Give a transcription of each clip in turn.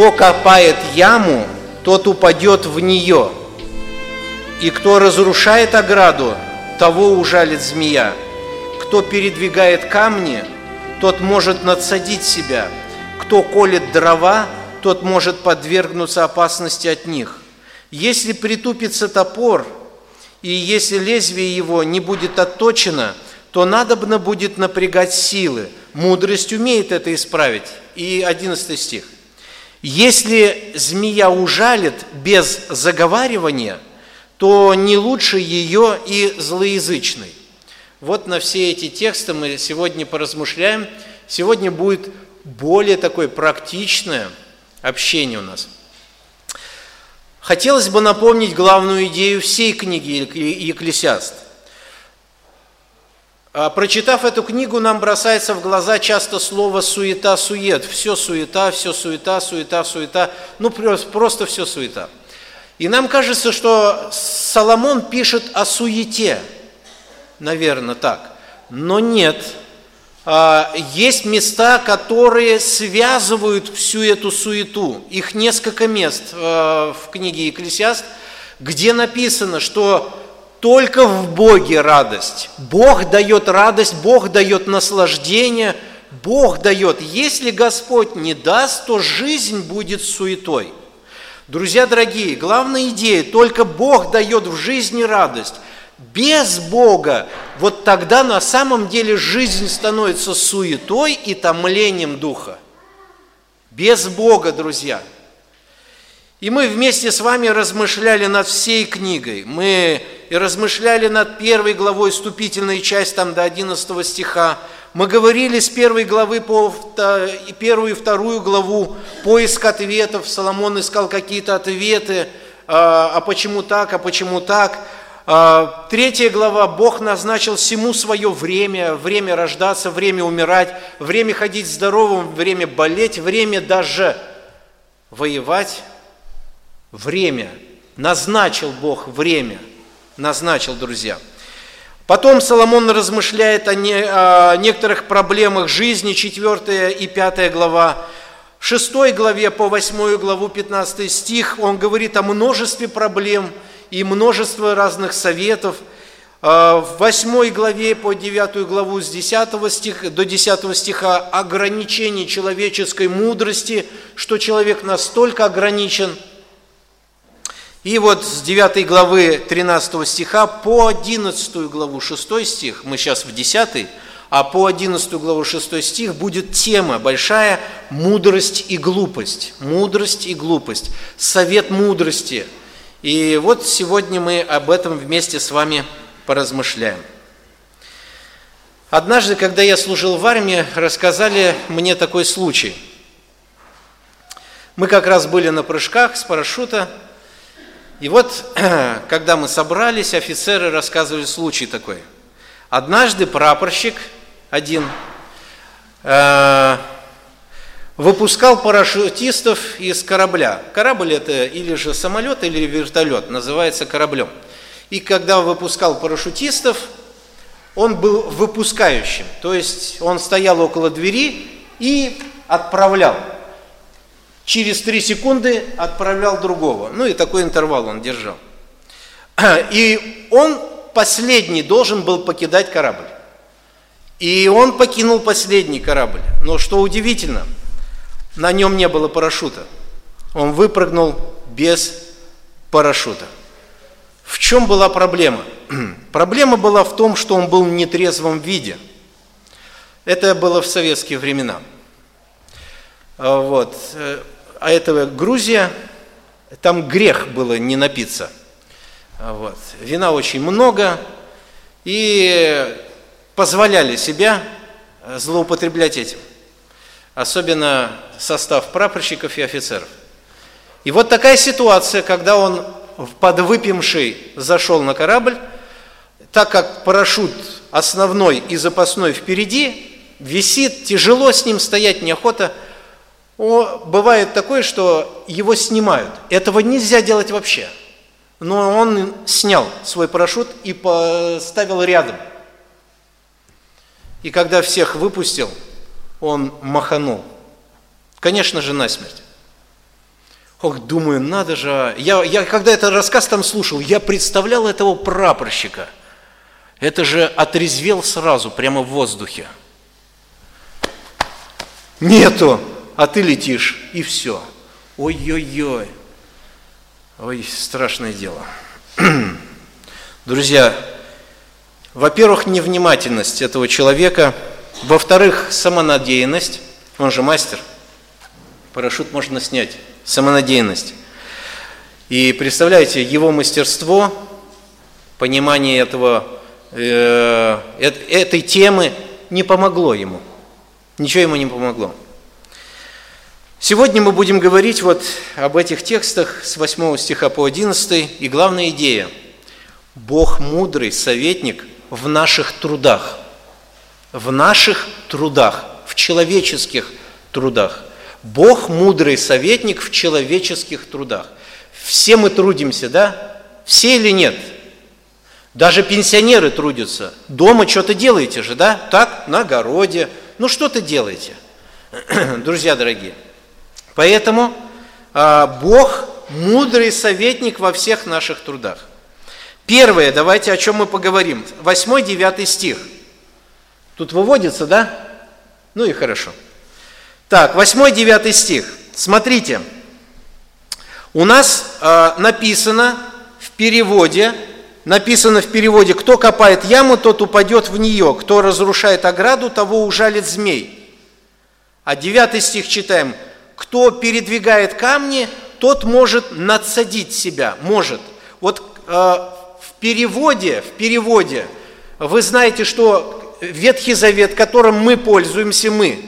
Кто копает яму, тот упадет в нее. И кто разрушает ограду, того ужалит змея. Кто передвигает камни, тот может надсадить себя. Кто колет дрова, тот может подвергнуться опасности от них. Если притупится топор, и если лезвие его не будет отточено, то надобно будет напрягать силы. Мудрость умеет это исправить. И 11 стих. Если змея ужалит без заговаривания, то не лучше ее и злоязычный. Вот на все эти тексты мы сегодня поразмышляем. Сегодня будет более такое практичное общение у нас. Хотелось бы напомнить главную идею всей книги Екклесиаст. А, прочитав эту книгу, нам бросается в глаза часто слово «суета-сует». Все суета, все суета, суета, суета. Ну, просто все суета. И нам кажется, что Соломон пишет о суете. Наверное, так. Но нет. А, есть места, которые связывают всю эту суету. Их несколько мест а, в книге Екклесиаст, где написано, что только в Боге радость. Бог дает радость, Бог дает наслаждение, Бог дает. Если Господь не даст, то жизнь будет суетой. Друзья дорогие, главная идея, только Бог дает в жизни радость. Без Бога, вот тогда на самом деле жизнь становится суетой и томлением духа. Без Бога, друзья – и мы вместе с вами размышляли над всей книгой. Мы размышляли над первой главой, вступительной часть там до 11 стиха. Мы говорили с первой главы по первую и вторую главу поиск ответов. Соломон искал какие-то ответы, а, а почему так, а почему так. А, третья глава, Бог назначил всему свое время, время рождаться, время умирать, время ходить здоровым, время болеть, время даже воевать Время. Назначил Бог время. Назначил, друзья. Потом Соломон размышляет о, не, о некоторых проблемах жизни, 4 и 5 глава. В 6 главе по 8 главу 15 стих он говорит о множестве проблем и множестве разных советов. А, в 8 главе по 9 главу с 10 стих, до 10 стиха ограничение человеческой мудрости, что человек настолько ограничен – и вот с 9 главы 13 стиха по 11 главу 6 стих, мы сейчас в 10, а по 11 главу 6 стих будет тема большая «Мудрость и глупость». Мудрость и глупость. Совет мудрости. И вот сегодня мы об этом вместе с вами поразмышляем. Однажды, когда я служил в армии, рассказали мне такой случай. Мы как раз были на прыжках с парашюта – и вот, когда мы собрались, офицеры рассказывали случай такой. Однажды прапорщик один э, выпускал парашютистов из корабля. Корабль это или же самолет, или вертолет, называется кораблем. И когда выпускал парашютистов, он был выпускающим, то есть он стоял около двери и отправлял через три секунды отправлял другого. Ну и такой интервал он держал. И он последний должен был покидать корабль. И он покинул последний корабль. Но что удивительно, на нем не было парашюта. Он выпрыгнул без парашюта. В чем была проблема? Проблема была в том, что он был в нетрезвом виде. Это было в советские времена. А, вот а это Грузия, там грех было не напиться. Вот. Вина очень много, и позволяли себя злоупотреблять этим. Особенно состав прапорщиков и офицеров. И вот такая ситуация, когда он подвыпивший зашел на корабль, так как парашют основной и запасной впереди, висит, тяжело с ним стоять, неохота – о, бывает такое, что его снимают. Этого нельзя делать вообще. Но он снял свой парашют и поставил рядом. И когда всех выпустил, он маханул. Конечно же, насмерть. Ох, думаю, надо же. А. Я, я когда этот рассказ там слушал, я представлял этого прапорщика. Это же отрезвел сразу, прямо в воздухе. Нету, а ты летишь, и все. Ой-ой-ой. Ой, страшное дело. Друзья, во-первых, невнимательность этого человека, во-вторых, самонадеянность, он же мастер, парашют можно снять, самонадеянность. И представляете, его мастерство, понимание этого, э, этой темы не помогло ему. Ничего ему не помогло. Сегодня мы будем говорить вот об этих текстах с 8 стиха по 11, и главная идея – Бог мудрый советник в наших трудах, в наших трудах, в человеческих трудах. Бог мудрый советник в человеческих трудах. Все мы трудимся, да? Все или нет? Даже пенсионеры трудятся. Дома что-то делаете же, да? Так, на огороде. Ну что-то делаете. Друзья дорогие – Поэтому а, Бог мудрый советник во всех наших трудах. Первое, давайте о чем мы поговорим. 8-9 стих. Тут выводится, да? Ну и хорошо. Так, 8-9 стих. Смотрите. У нас э, написано в переводе, написано в переводе, кто копает яму, тот упадет в нее, кто разрушает ограду, того ужалит змей. А 9 стих читаем – кто передвигает камни, тот может надсадить себя, может. Вот э, в переводе, в переводе, вы знаете, что Ветхий Завет, которым мы пользуемся, мы,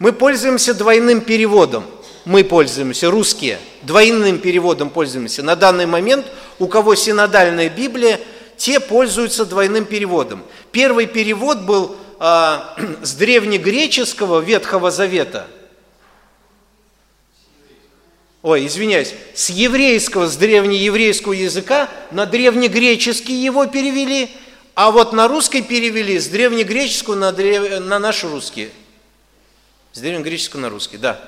мы пользуемся двойным переводом. Мы пользуемся, русские, двойным переводом пользуемся. На данный момент, у кого синодальная Библия, те пользуются двойным переводом. Первый перевод был э, с древнегреческого Ветхого Завета – ой, извиняюсь, с еврейского, с древнееврейского языка на древнегреческий его перевели, а вот на русский перевели с древнегреческого на, древ... на наш русский. С древнегреческого на русский, да,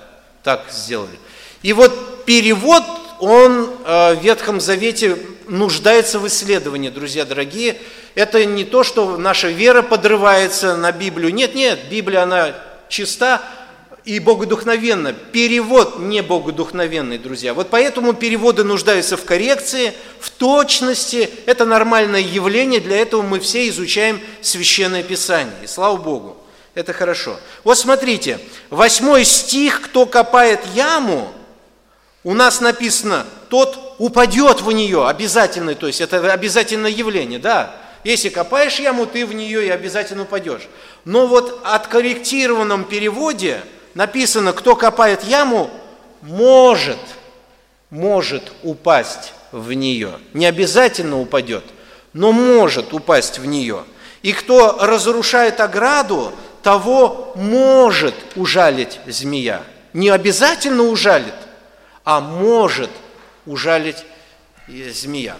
так сделали. И вот перевод, он э, в Ветхом Завете нуждается в исследовании, друзья дорогие. Это не то, что наша вера подрывается на Библию. Нет, нет, Библия, она чиста, и богодухновенно. Перевод не богодухновенный, друзья. Вот поэтому переводы нуждаются в коррекции, в точности. Это нормальное явление, для этого мы все изучаем Священное Писание. И слава Богу, это хорошо. Вот смотрите, восьмой стих, кто копает яму, у нас написано, тот упадет в нее, обязательно, то есть это обязательное явление, да. Если копаешь яму, ты в нее и обязательно упадешь. Но вот откорректированном переводе – написано, кто копает яму, может, может упасть в нее. Не обязательно упадет, но может упасть в нее. И кто разрушает ограду, того может ужалить змея. Не обязательно ужалит, а может ужалить змея.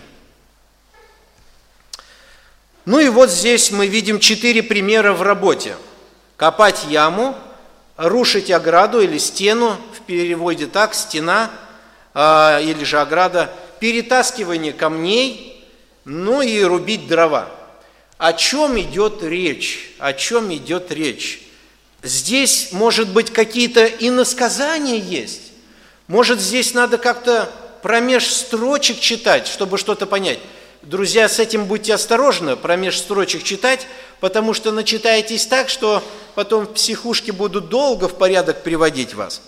Ну и вот здесь мы видим четыре примера в работе. Копать яму – рушить ограду или стену, в переводе так, стена а, или же ограда, перетаскивание камней, ну и рубить дрова. О чем идет речь? О чем идет речь? Здесь, может быть, какие-то иносказания есть. Может, здесь надо как-то промеж строчек читать, чтобы что-то понять. Друзья, с этим будьте осторожны, промеж строчек читать, потому что начитаетесь так, что потом в психушке будут долго в порядок приводить вас.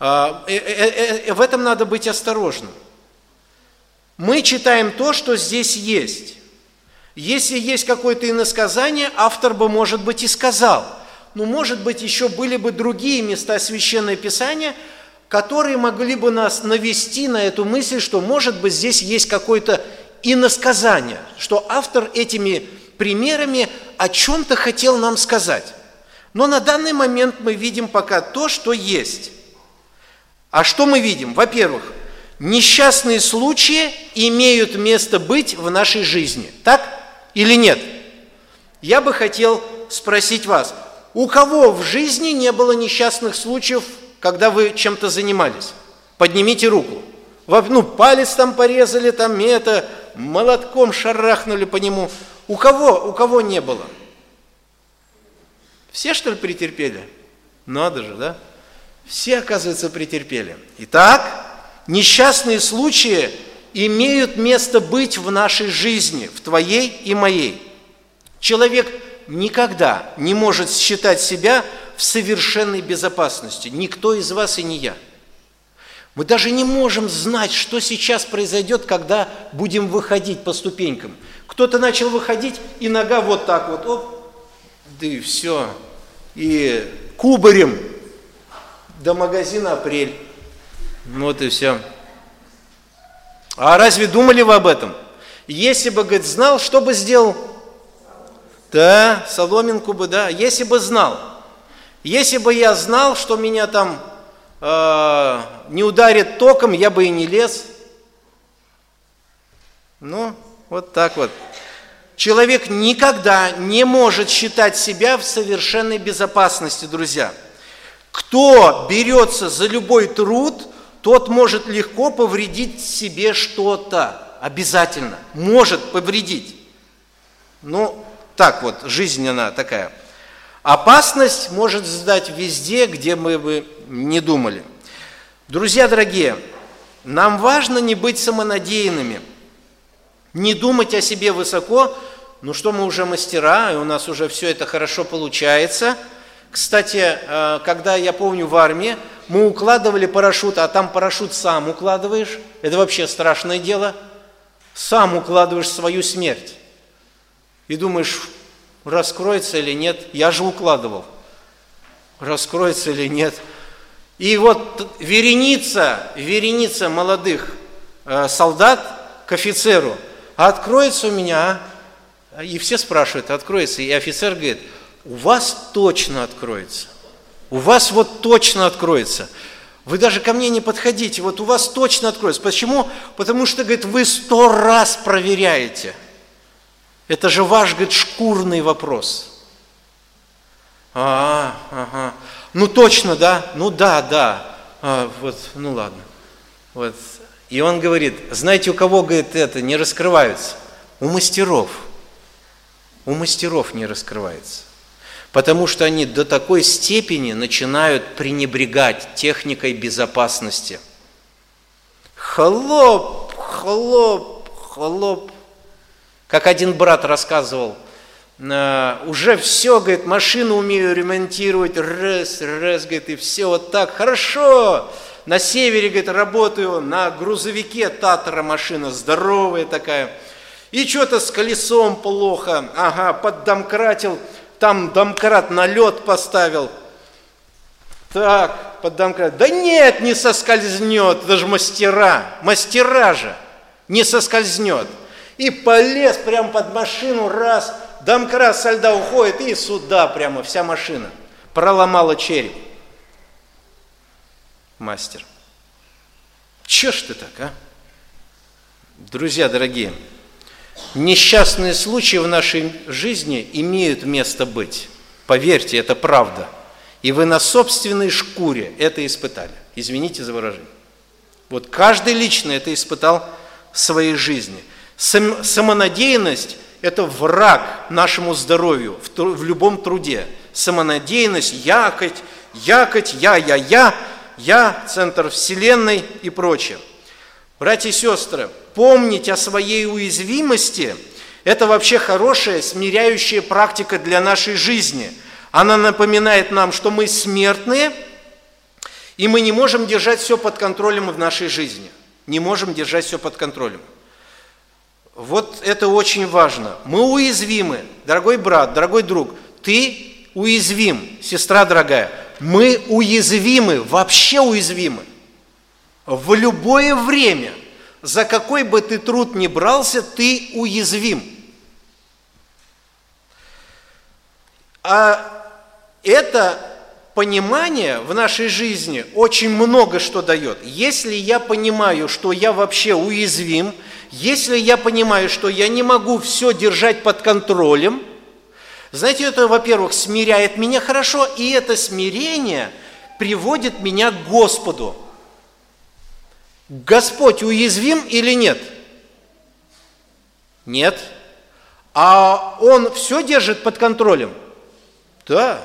А, э, э, э, в этом надо быть осторожным. Мы читаем то, что здесь есть. Если есть какое-то иносказание, автор бы, может быть, и сказал. Но, может быть, еще были бы другие места Священного Писания, которые могли бы нас навести на эту мысль, что, может быть, здесь есть какой-то иносказания, что автор этими примерами о чем-то хотел нам сказать. Но на данный момент мы видим пока то, что есть. А что мы видим? Во-первых, несчастные случаи имеют место быть в нашей жизни. Так или нет? Я бы хотел спросить вас, у кого в жизни не было несчастных случаев, когда вы чем-то занимались? Поднимите руку. ну, палец там порезали, там это, молотком шарахнули по нему. У кого, у кого не было? Все, что ли, претерпели? Надо же, да? Все, оказывается, претерпели. Итак, несчастные случаи имеют место быть в нашей жизни, в твоей и моей. Человек никогда не может считать себя в совершенной безопасности. Никто из вас и не я. Мы даже не можем знать, что сейчас произойдет, когда будем выходить по ступенькам. Кто-то начал выходить, и нога вот так вот, оп, да и все. И кубарем до магазина «Апрель». Вот и все. А разве думали вы об этом? Если бы, говорит, знал, что бы сделал? Да, соломинку бы, да. Если бы знал. Если бы я знал, что меня там э, не ударит током, я бы и не лез. Ну, вот так вот. Человек никогда не может считать себя в совершенной безопасности, друзья. Кто берется за любой труд, тот может легко повредить себе что-то. Обязательно. Может повредить. Ну, так вот, жизнь она такая. Опасность может сдать везде, где мы бы не думали. Друзья дорогие, нам важно не быть самонадеянными, не думать о себе высоко, ну что мы уже мастера, и у нас уже все это хорошо получается. Кстати, э, когда я помню в армии, мы укладывали парашют, а там парашют сам укладываешь, это вообще страшное дело, сам укладываешь свою смерть. И думаешь, раскроется или нет, я же укладывал, раскроется или нет. И вот вереница, вереница молодых э, солдат к офицеру, откроется у меня, а? и все спрашивают, откроется, и офицер говорит, у вас точно откроется. У вас вот точно откроется. Вы даже ко мне не подходите, вот у вас точно откроется. Почему? Потому что, говорит, вы сто раз проверяете. Это же ваш, говорит, шкурный вопрос. А, ага. Ну точно, да? Ну да, да. А, вот, ну ладно. Вот. И он говорит, знаете, у кого, говорит, это не раскрываются? У мастеров. У мастеров не раскрывается потому что они до такой степени начинают пренебрегать техникой безопасности. Хлоп, хлоп, хлоп. Как один брат рассказывал, «Э, уже все, говорит, машину умею ремонтировать, раз, раз, говорит, и все вот так, хорошо. На севере, говорит, работаю на грузовике, Татара машина, здоровая такая. И что-то с колесом плохо, ага, поддомкратил, там домкрат на лед поставил. Так, под домкрат. Да нет, не соскользнет, это же мастера, мастера же, не соскользнет. И полез прямо под машину, раз, домкрат со льда уходит, и сюда прямо вся машина. Проломала череп. Мастер. Че ж ты так, а? Друзья дорогие, Несчастные случаи в нашей жизни имеют место быть. Поверьте, это правда. И вы на собственной шкуре это испытали. Извините за выражение. Вот каждый лично это испытал в своей жизни. Сам, самонадеянность – это враг нашему здоровью в, в любом труде. Самонадеянность, якоть, якоть, я, я, я, я, центр вселенной и прочее. Братья и сестры, помнить о своей уязвимости – это вообще хорошая, смиряющая практика для нашей жизни. Она напоминает нам, что мы смертные, и мы не можем держать все под контролем в нашей жизни. Не можем держать все под контролем. Вот это очень важно. Мы уязвимы, дорогой брат, дорогой друг, ты уязвим, сестра дорогая. Мы уязвимы, вообще уязвимы. В любое время – за какой бы ты труд ни брался, ты уязвим. А это понимание в нашей жизни очень много что дает. Если я понимаю, что я вообще уязвим, если я понимаю, что я не могу все держать под контролем, знаете, это, во-первых, смиряет меня хорошо, и это смирение приводит меня к Господу. Господь уязвим или нет? Нет. А Он все держит под контролем? Да.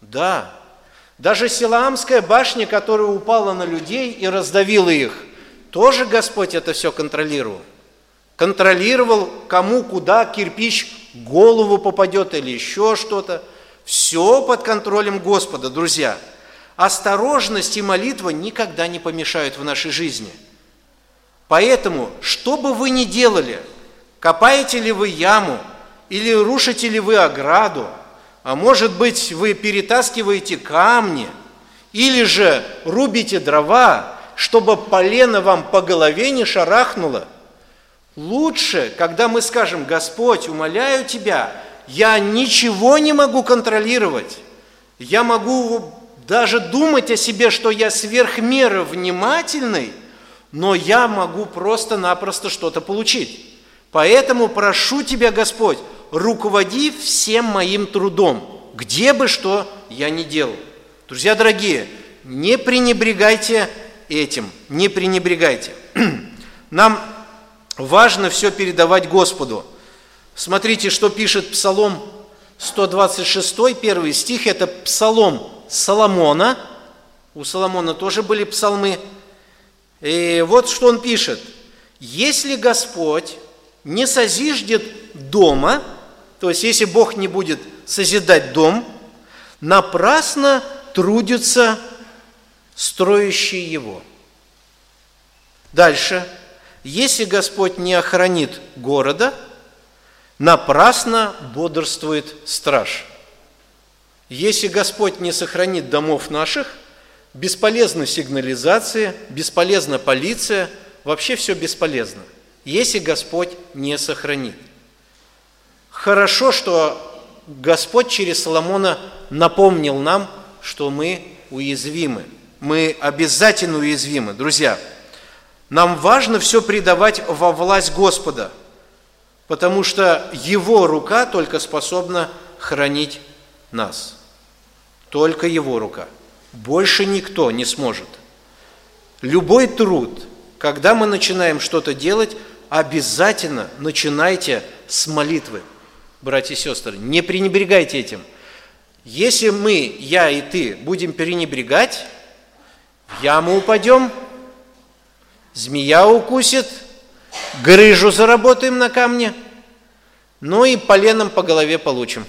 Да. Даже Силаамская башня, которая упала на людей и раздавила их, тоже Господь это все контролировал. Контролировал, кому, куда кирпич голову попадет или еще что-то. Все под контролем Господа, друзья. Осторожность и молитва никогда не помешают в нашей жизни. Поэтому, что бы вы ни делали, копаете ли вы яму или рушите ли вы ограду – а может быть, вы перетаскиваете камни или же рубите дрова, чтобы полено вам по голове не шарахнуло. Лучше, когда мы скажем, Господь, умоляю Тебя, я ничего не могу контролировать, я могу даже думать о себе, что я сверх меры внимательный, но я могу просто-напросто что-то получить. Поэтому прошу Тебя, Господь, руководи всем моим трудом, где бы что я ни делал. Друзья дорогие, не пренебрегайте этим, не пренебрегайте. Нам важно все передавать Господу. Смотрите, что пишет Псалом 126, первый стих, это Псалом Соломона. У Соломона тоже были псалмы. И вот что он пишет. «Если Господь не созиждет дома, то есть, если Бог не будет созидать дом, напрасно трудятся строящие его. Дальше. Если Господь не охранит города, напрасно бодрствует страж. Если Господь не сохранит домов наших, бесполезна сигнализация, бесполезна полиция, вообще все бесполезно, если Господь не сохранит. Хорошо, что Господь через Соломона напомнил нам, что мы уязвимы. Мы обязательно уязвимы. Друзья, нам важно все предавать во власть Господа, потому что Его рука только способна хранить нас. Только Его рука. Больше никто не сможет. Любой труд, когда мы начинаем что-то делать, обязательно начинайте с молитвы братья и сестры, не пренебрегайте этим. Если мы, я и ты, будем пренебрегать, яму упадем, змея укусит, грыжу заработаем на камне, ну и поленом по голове получим.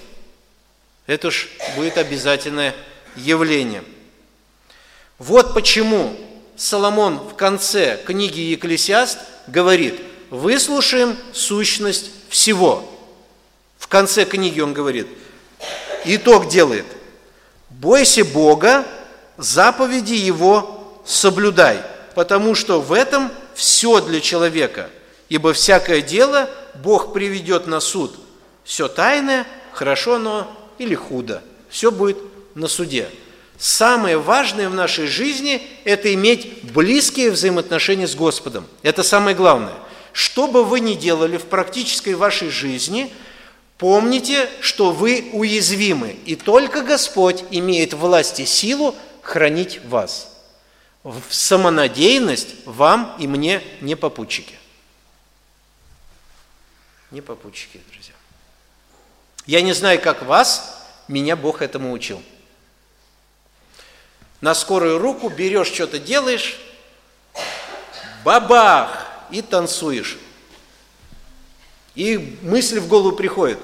Это уж будет обязательное явление. Вот почему Соломон в конце книги Екклесиаст говорит, выслушаем сущность всего – в конце книги он говорит, итог делает, бойся Бога, заповеди Его соблюдай, потому что в этом все для человека, ибо всякое дело Бог приведет на суд. Все тайное, хорошо оно или худо, все будет на суде. Самое важное в нашей жизни – это иметь близкие взаимоотношения с Господом. Это самое главное. Что бы вы ни делали в практической вашей жизни – Помните, что вы уязвимы, и только Господь имеет власть и силу хранить вас. В самонадеянность вам и мне не попутчики. Не попутчики, друзья. Я не знаю, как вас, меня Бог этому учил. На скорую руку берешь, что-то делаешь, бабах, и танцуешь. И мысль в голову приходит,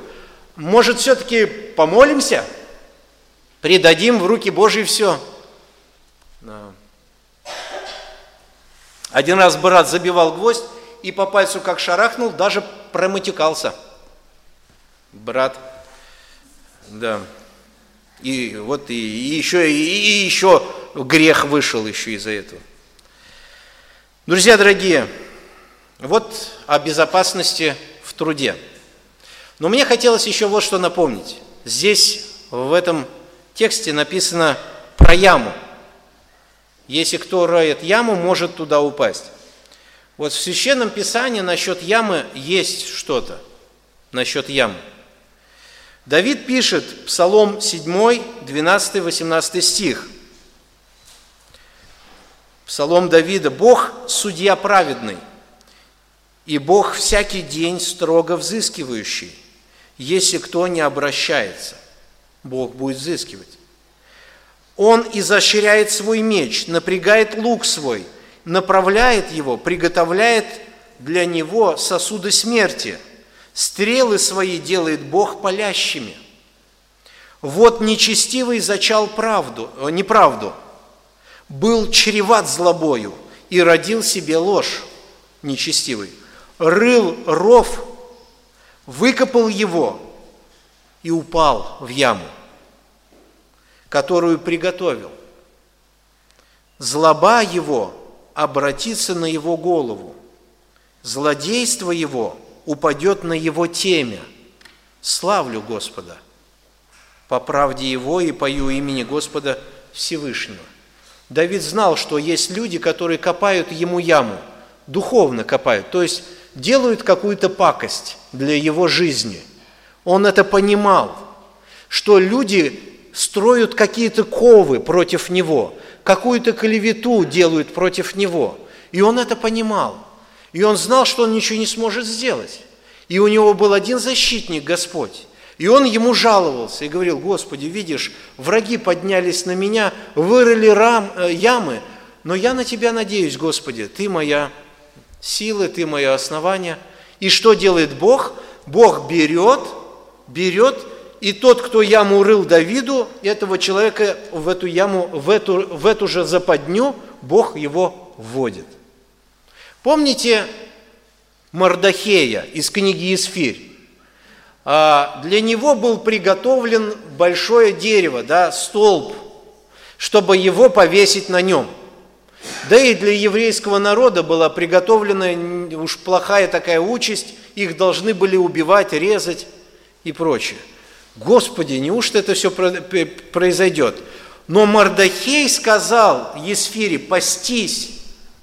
может, все-таки помолимся? Предадим в руки Божьи все. Один раз брат забивал гвоздь и по пальцу как шарахнул, даже проматюкался. Брат, да. И вот и, и еще, и, и еще грех вышел еще из-за этого. Друзья дорогие, вот о безопасности в труде. Но мне хотелось еще вот что напомнить. Здесь, в этом тексте написано про яму. Если кто роет яму, может туда упасть. Вот в Священном Писании насчет ямы есть что-то. Насчет ямы. Давид пишет, Псалом 7, 12, 18 стих. Псалом Давида. Бог – судья праведный, и Бог всякий день строго взыскивающий. Если кто не обращается, Бог будет взыскивать. Он изощряет свой меч, напрягает лук свой, направляет его, приготовляет для него сосуды смерти. Стрелы свои делает Бог палящими. Вот нечестивый зачал правду, э, неправду, был чреват злобою и родил себе ложь нечестивый. Рыл ров, выкопал его и упал в яму, которую приготовил. Злоба его обратится на его голову, злодейство его упадет на его темя. Славлю Господа – по правде Его и пою имени Господа Всевышнего. Давид знал, что есть люди, которые копают ему яму, духовно копают, то есть делают какую-то пакость для его жизни. Он это понимал, что люди строят какие-то ковы против него, какую-то клевету делают против него. И он это понимал. И он знал, что он ничего не сможет сделать. И у него был один защитник, Господь. И он ему жаловался и говорил, Господи, видишь, враги поднялись на меня, вырыли рам, э, ямы, но я на Тебя надеюсь, Господи, Ты моя сила, Ты мое основание. И что делает Бог? Бог берет, берет, и тот, кто яму рыл Давиду, этого человека в эту яму, в эту, в эту же западню, Бог его вводит. Помните Мардахея из книги Исфирь? А, для него был приготовлен большое дерево, да, столб, чтобы его повесить на нем. Да и для еврейского народа была приготовлена уж плохая такая участь, их должны были убивать, резать и прочее. Господи, неужто это все произойдет? Но Мардахей сказал Есфире, постись,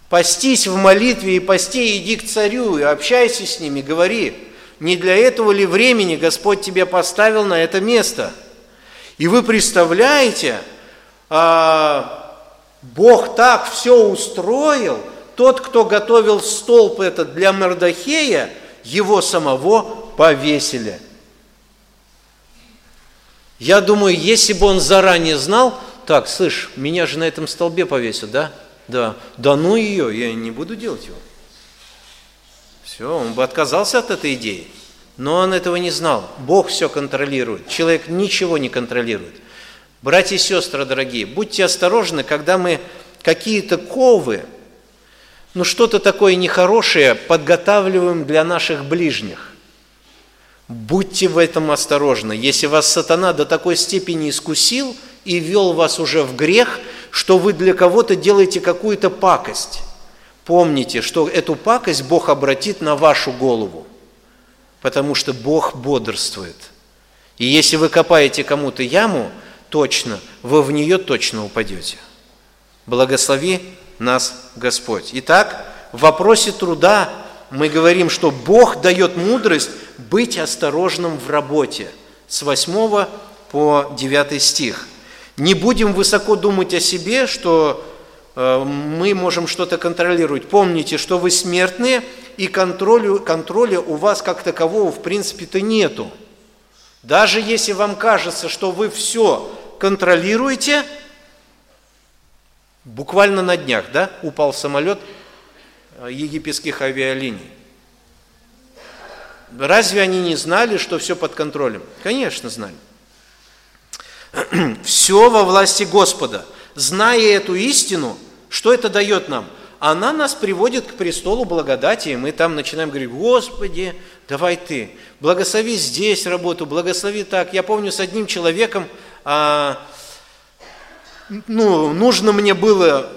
постись в молитве и пости, иди к царю и общайся с ними, говори, не для этого ли времени Господь тебя поставил на это место? И вы представляете, а, Бог так все устроил, тот, кто готовил столб этот для Мардахея, его самого повесили. Я думаю, если бы он заранее знал, так, слышь, меня же на этом столбе повесят, да? Да. Да ну ее, я не буду делать его. Все, он бы отказался от этой идеи. Но он этого не знал. Бог все контролирует. Человек ничего не контролирует. Братья и сестры дорогие, будьте осторожны, когда мы какие-то ковы, ну что-то такое нехорошее подготавливаем для наших ближних. Будьте в этом осторожны. Если вас сатана до такой степени искусил и вел вас уже в грех, что вы для кого-то делаете какую-то пакость, Помните, что эту пакость Бог обратит на вашу голову, потому что Бог бодрствует. И если вы копаете кому-то яму, точно, вы в нее точно упадете. Благослови нас Господь. Итак, в вопросе труда мы говорим, что Бог дает мудрость быть осторожным в работе. С 8 по 9 стих. Не будем высоко думать о себе, что Э, мы можем что-то контролировать. Помните, что вы смертные, и контроля, контроля у вас как такового в принципе-то нету. Даже если вам кажется, что вы все контролируете, буквально на днях, да, упал самолет э, египетских авиалиний. Разве они не знали, что все под контролем? Конечно, знали. Все во власти Господа. Зная эту истину, что это дает нам? Она нас приводит к престолу благодати, и мы там начинаем говорить, Господи, давай Ты, благослови здесь работу, благослови так. Я помню, с одним человеком, а, ну, нужно мне было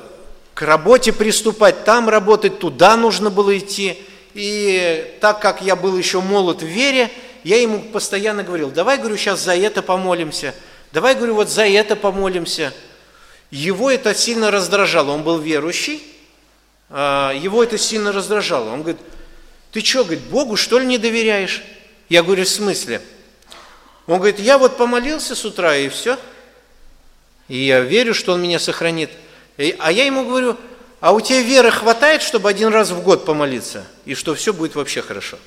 к работе приступать, там работать, туда нужно было идти. И так как я был еще молод в вере, я ему постоянно говорил, давай, говорю, сейчас за это помолимся, давай, говорю, вот за это помолимся – его это сильно раздражало. Он был верующий, а, его это сильно раздражало. Он говорит, ты что, говорит, Богу что ли не доверяешь? Я говорю, в смысле? Он говорит, я вот помолился с утра и все. И я верю, что Он меня сохранит. А я ему говорю, А у тебя веры хватает, чтобы один раз в год помолиться, и что все будет вообще хорошо?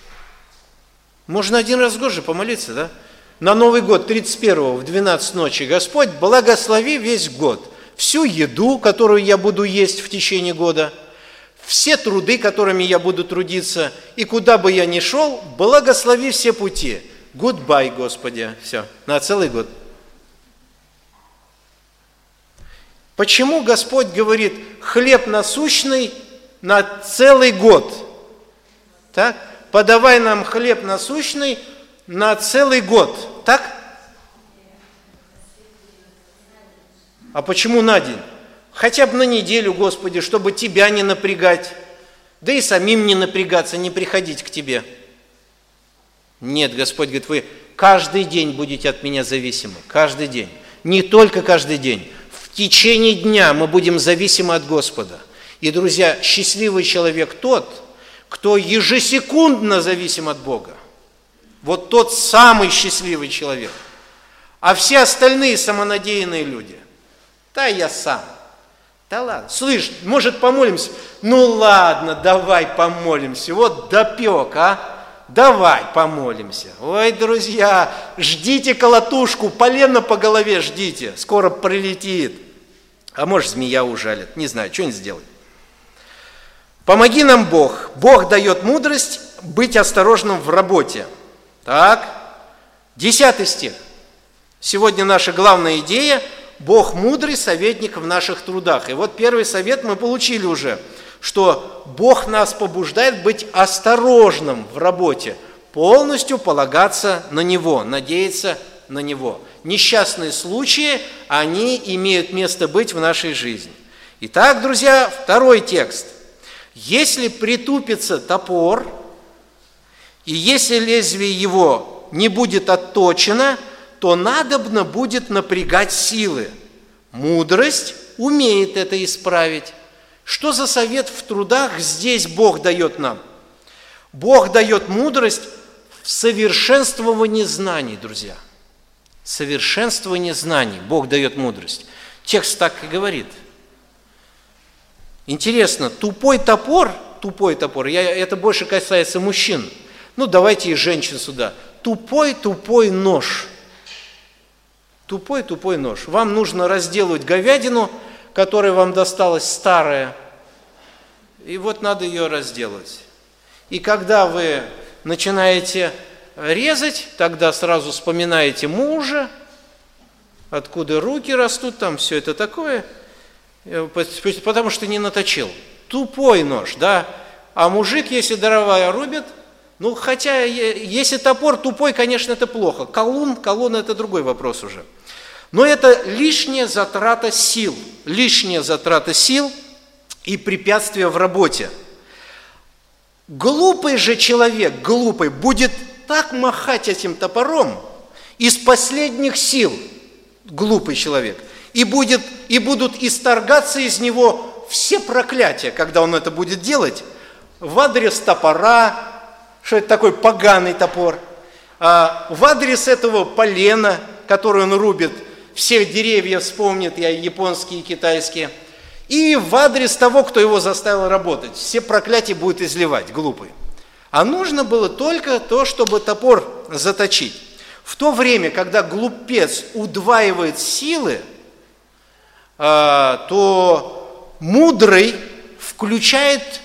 Можно один раз в год же помолиться, да? На Новый год, 31 в 12 ночи, Господь, благослови весь год, всю еду, которую я буду есть в течение года, все труды, которыми я буду трудиться, и куда бы я ни шел, благослови все пути. Goodbye, Господи. Все, на целый год. Почему Господь говорит хлеб насущный на целый год? Так? Подавай нам хлеб насущный на целый год. Так? А почему на день? Хотя бы на неделю, Господи, чтобы Тебя не напрягать, да и самим не напрягаться, не приходить к Тебе. Нет, Господь говорит, вы каждый день будете от меня зависимы, каждый день. Не только каждый день, течение дня мы будем зависимы от Господа. И, друзья, счастливый человек тот, кто ежесекундно зависим от Бога. Вот тот самый счастливый человек. А все остальные самонадеянные люди. Да я сам. Да ладно, слышь, может помолимся? Ну ладно, давай помолимся. Вот допек, а? Давай помолимся. Ой, друзья, ждите колотушку, полено по голове ждите, скоро прилетит. А может, змея ужалит, не знаю, что-нибудь сделать. Помоги нам, Бог. Бог дает мудрость быть осторожным в работе. Так, десятый стих. Сегодня наша главная идея – Бог мудрый советник в наших трудах. И вот первый совет мы получили уже, что Бог нас побуждает быть осторожным в работе, полностью полагаться на Него, надеяться на Него. Несчастные случаи, они имеют место быть в нашей жизни. Итак, друзья, второй текст. Если притупится топор, и если лезвие его не будет отточено – то надобно будет напрягать силы. Мудрость умеет это исправить. Что за совет в трудах здесь Бог дает нам? Бог дает мудрость в совершенствовании знаний, друзья. Совершенствование знаний. Бог дает мудрость. Текст так и говорит. Интересно, тупой топор, тупой топор, я, это больше касается мужчин. Ну, давайте и женщин сюда. Тупой-тупой нож – Тупой-тупой нож. Вам нужно разделывать говядину, которая вам досталась старая, и вот надо ее разделать. И когда вы начинаете резать, тогда сразу вспоминаете мужа, откуда руки растут, там все это такое, э, потому что не наточил. Тупой нож, да. А мужик, если дрова рубит, ну, хотя, если топор тупой, конечно, это плохо. Колун, колун – это другой вопрос уже. Но это лишняя затрата сил, лишняя затрата сил и препятствия в работе. Глупый же человек, глупый, будет так махать этим топором из последних сил, глупый человек, и, будет, и будут исторгаться из него все проклятия, когда он это будет делать, в адрес топора, что это такой поганый топор, а в адрес этого полена, который он рубит – всех деревьев вспомнит, я японские китайские, и в адрес того, кто его заставил работать. Все проклятия будет изливать, глупый. А нужно было только то, чтобы топор заточить. В то время, когда глупец удваивает силы, а, то мудрый включает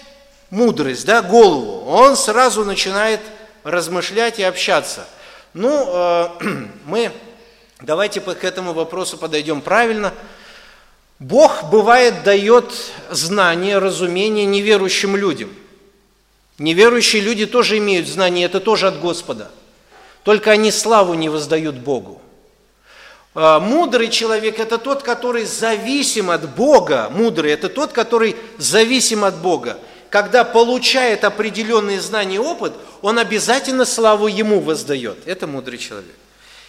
мудрость, да, голову. Он сразу начинает размышлять и общаться. Ну, а, мы Давайте к этому вопросу подойдем правильно. Бог, бывает, дает знание, разумение неверующим людям. Неверующие люди тоже имеют знание, это тоже от Господа. Только они славу не воздают Богу. А, мудрый человек – это тот, который зависим от Бога. Мудрый – это тот, который зависим от Бога. Когда получает определенные знания и опыт, он обязательно славу ему воздает. Это мудрый человек.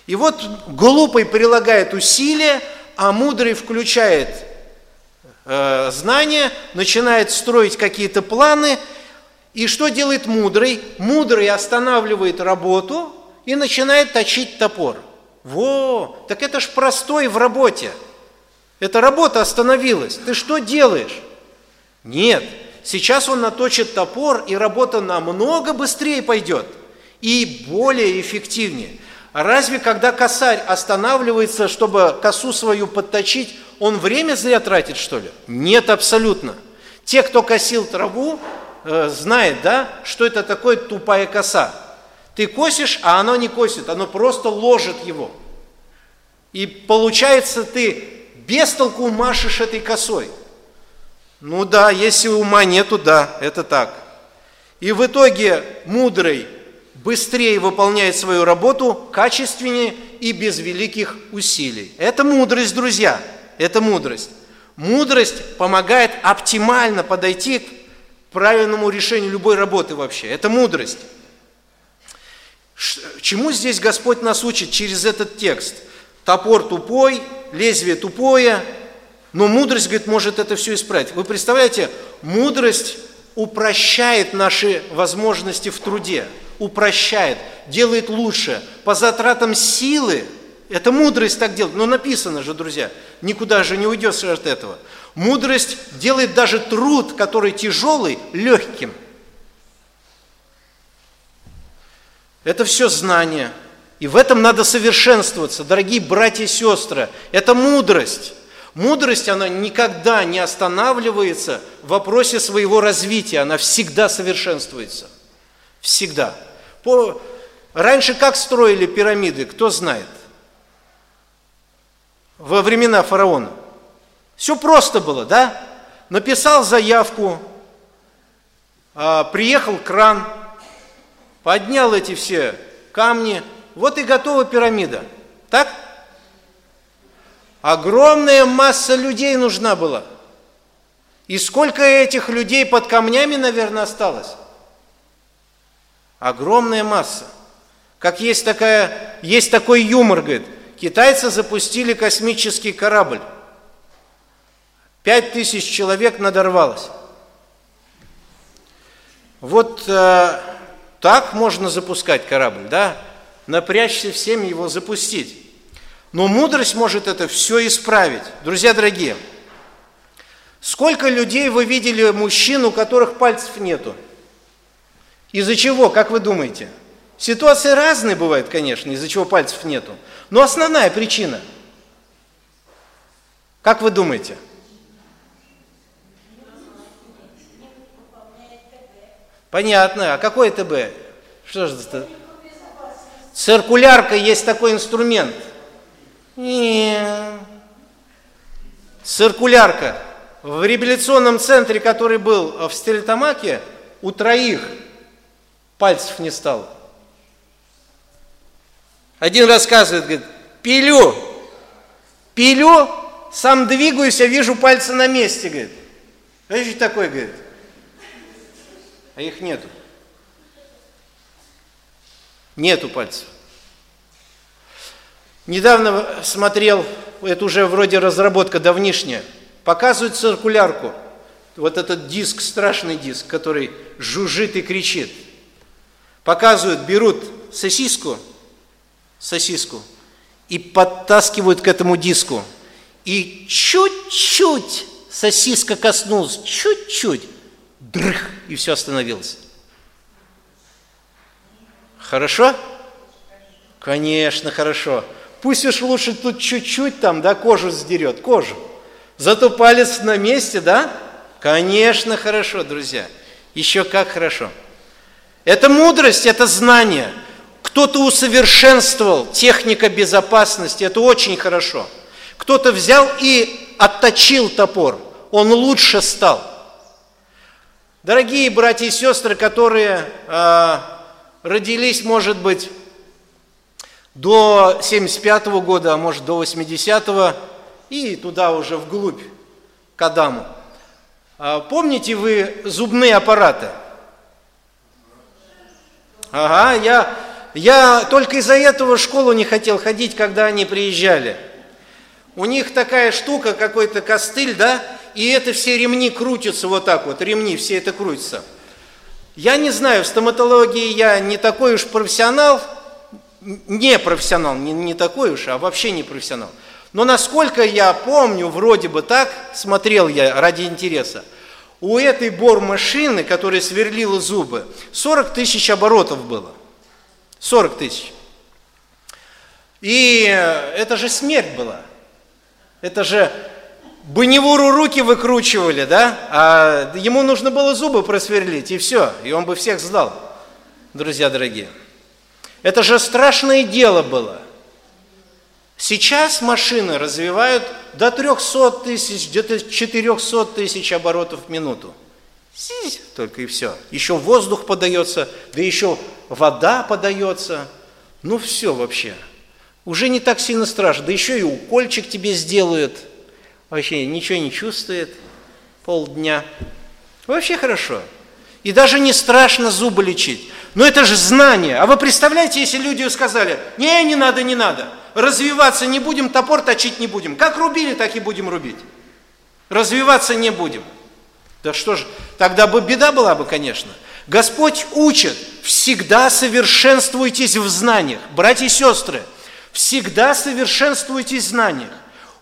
И вот глупый прилагает усилия, а мудрый включает э, знания, начинает строить какие-то планы. И что делает мудрый? Мудрый останавливает работу и начинает точить топор. Во, так это ж простой в работе. Эта работа остановилась. Ты что делаешь? Нет, сейчас он наточит топор, и работа намного быстрее пойдет и более эффективнее. Разве когда косарь останавливается, чтобы косу свою подточить, он время зря тратит, что ли? Нет, абсолютно. Те, кто косил траву, э, знает, да, что это такое тупая коса. Ты косишь, а оно не косит, оно просто ложит его. И получается, ты без толку машешь этой косой. Ну да, если ума нету, да, это так. И в итоге мудрый быстрее выполняет свою работу, качественнее и без великих усилий. Это мудрость, друзья, это мудрость. Мудрость помогает оптимально подойти к правильному решению любой работы вообще. Это мудрость. Чему здесь Господь нас учит через этот текст? Топор тупой, лезвие тупое, но мудрость, говорит, может это все исправить. Вы представляете, мудрость упрощает наши возможности в труде, упрощает, делает лучше. По затратам силы, это мудрость так делает, но написано же, друзья, никуда же не уйдешь от этого. Мудрость делает даже труд, который тяжелый, легким – Это все знание. И в этом надо совершенствоваться, дорогие братья и сестры. Это мудрость. Мудрость, она никогда не останавливается в вопросе своего развития, она всегда совершенствуется. Всегда. По... Раньше как строили пирамиды, кто знает? Во времена фараона. Все просто было, да? Написал заявку, а, приехал кран, поднял эти все камни, вот и готова пирамида. Так? Огромная масса людей нужна была. И сколько этих людей под камнями, наверное, осталось? Огромная масса. Как есть, такая, есть такой юмор, говорит, китайцы запустили космический корабль. Пять тысяч человек надорвалось. Вот э, так можно запускать корабль, да? Напрячься всем его запустить. Но мудрость может это все исправить. Друзья дорогие, сколько людей вы видели мужчин, у которых пальцев нету? Из-за чего, как вы думаете? Ситуации разные бывают, конечно, из-за чего пальцев нету. Но основная причина, как вы думаете – Понятно. А какой ТБ? Что же это? Циркулярка есть такой инструмент. Нет. Циркулярка. В реабилитационном центре, который был в Стерлитамаке, у троих пальцев не стало. Один рассказывает, говорит, пилю, пилю, сам двигаюсь, а вижу пальцы на месте, говорит. Что такое, говорит? а их нету. Нету пальцев. Недавно смотрел, это уже вроде разработка давнишняя, показывают циркулярку, вот этот диск, страшный диск, который жужжит и кричит. Показывают, берут сосиску, сосиску и подтаскивают к этому диску. И чуть-чуть сосиска коснулась, чуть-чуть, дрых, и все остановилось. Хорошо? Конечно, хорошо. Пусть уж лучше тут чуть-чуть там, да, кожу сдерет, кожу. Зато палец на месте, да? Конечно, хорошо, друзья. Еще как хорошо. Это мудрость, это знание. Кто-то усовершенствовал техника безопасности, это очень хорошо. Кто-то взял и отточил топор, он лучше стал. Дорогие братья и сестры, которые э, родились, может быть, до 75 -го года, а может до 80-го, и туда уже вглубь, к Адаму. А помните вы зубные аппараты? Ага, я, я только из-за этого в школу не хотел ходить, когда они приезжали. У них такая штука, какой-то костыль, да, и это все ремни крутятся вот так вот, ремни, все это крутится. Я не знаю, в стоматологии я не такой уж профессионал, не профессионал, не, не такой уж, а вообще не профессионал. Но насколько я помню, вроде бы так, смотрел я ради интереса, У этой бор-машины, которая сверлила зубы, 40 тысяч оборотов было. 40 тысяч. И это же смерть была. Это же Бонневуру руки выкручивали, да? А ему нужно было зубы просверлить, и все. И он бы всех сдал, друзья дорогие. Это же страшное дело было. Сейчас машины развивают до 300 тысяч, где-то 400 тысяч оборотов в минуту. Только и все. Еще воздух подается, да еще вода подается. Ну все вообще. Уже не так сильно страшно. Да еще и укольчик тебе сделают – вообще ничего не чувствует полдня. Вообще хорошо. И даже не страшно зубы лечить. Но это же знание. А вы представляете, если люди сказали, не, не надо, не надо, развиваться не будем, топор точить не будем. Как рубили, так и будем рубить. Развиваться не будем. Да что же, тогда бы беда была бы, конечно. Господь учит, всегда совершенствуйтесь в знаниях. Братья и сестры, всегда совершенствуйтесь в знаниях.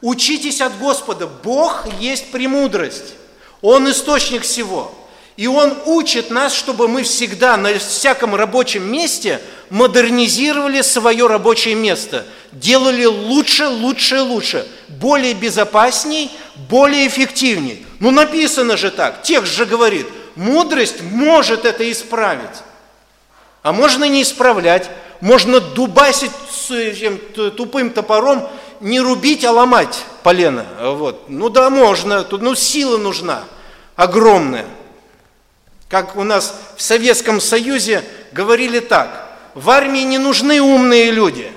Учитесь от Господа. Бог есть премудрость. Он источник всего. И Он учит нас, чтобы мы всегда на всяком рабочем месте модернизировали свое рабочее место. Делали лучше, лучше, лучше. Более безопасней, более эффективней. Ну написано же так, текст же говорит, мудрость может это исправить. А можно не исправлять, можно дубасить с тупым топором не рубить, а ломать полено. Вот. Ну да, можно, тут ну, сила нужна огромная. Как у нас в Советском Союзе говорили так, в армии не нужны умные люди.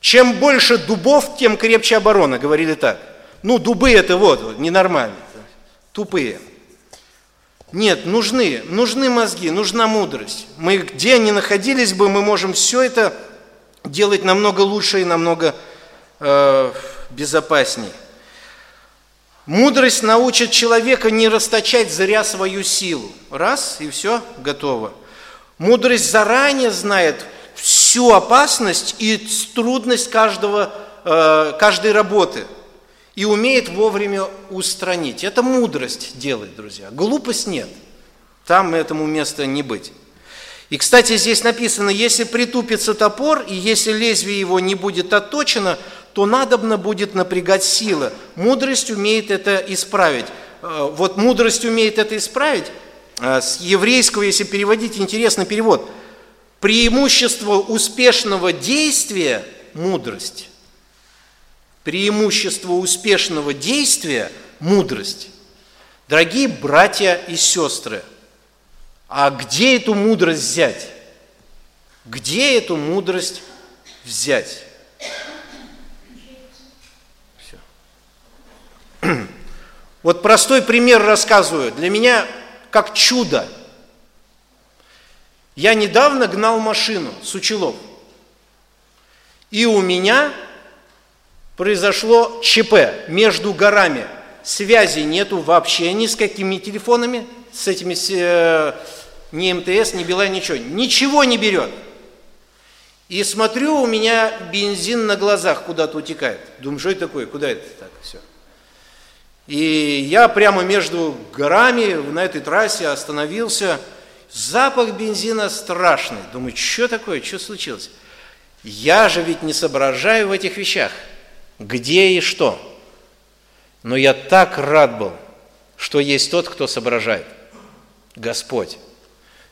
Чем больше дубов, тем крепче оборона, говорили так. Ну, дубы это вот, ненормально, тупые. Нет, нужны, нужны мозги, нужна мудрость. Мы, где ни находились бы, мы можем все это делать намного лучше и намного э, безопасней. Мудрость научит человека не расточать зря свою силу. Раз, и все, готово. Мудрость заранее знает всю опасность и трудность каждого, э, каждой работы и умеет вовремя устранить. Это мудрость делает, друзья. Глупость нет. Там этому места не быть. И, кстати, здесь написано, если притупится топор, и если лезвие его не будет отточено, то надобно будет напрягать силы. Мудрость умеет это исправить. Э, вот мудрость умеет это исправить. Э, с еврейского, если переводить, интересный перевод. Преимущество успешного действия – мудрость. Преимущество успешного действия – мудрость. Дорогие братья и сестры – а где эту мудрость взять? Где эту мудрость взять? Вот простой пример рассказываю. Для меня как чудо. Я недавно гнал машину с Учелов. И у меня произошло ЧП между горами. Связи нету вообще ни с какими телефонами, с этими э, ни МТС, ни Билайн, ничего. Ничего не берет. И смотрю, у меня бензин на глазах куда-то утекает. Думаю, что это такое, куда это так все? И я прямо между горами на этой трассе остановился. Запах бензина страшный. Думаю, что такое, что случилось? Я же ведь не соображаю в этих вещах. Где и что? Но я так рад был, что есть тот, кто соображает. Господь.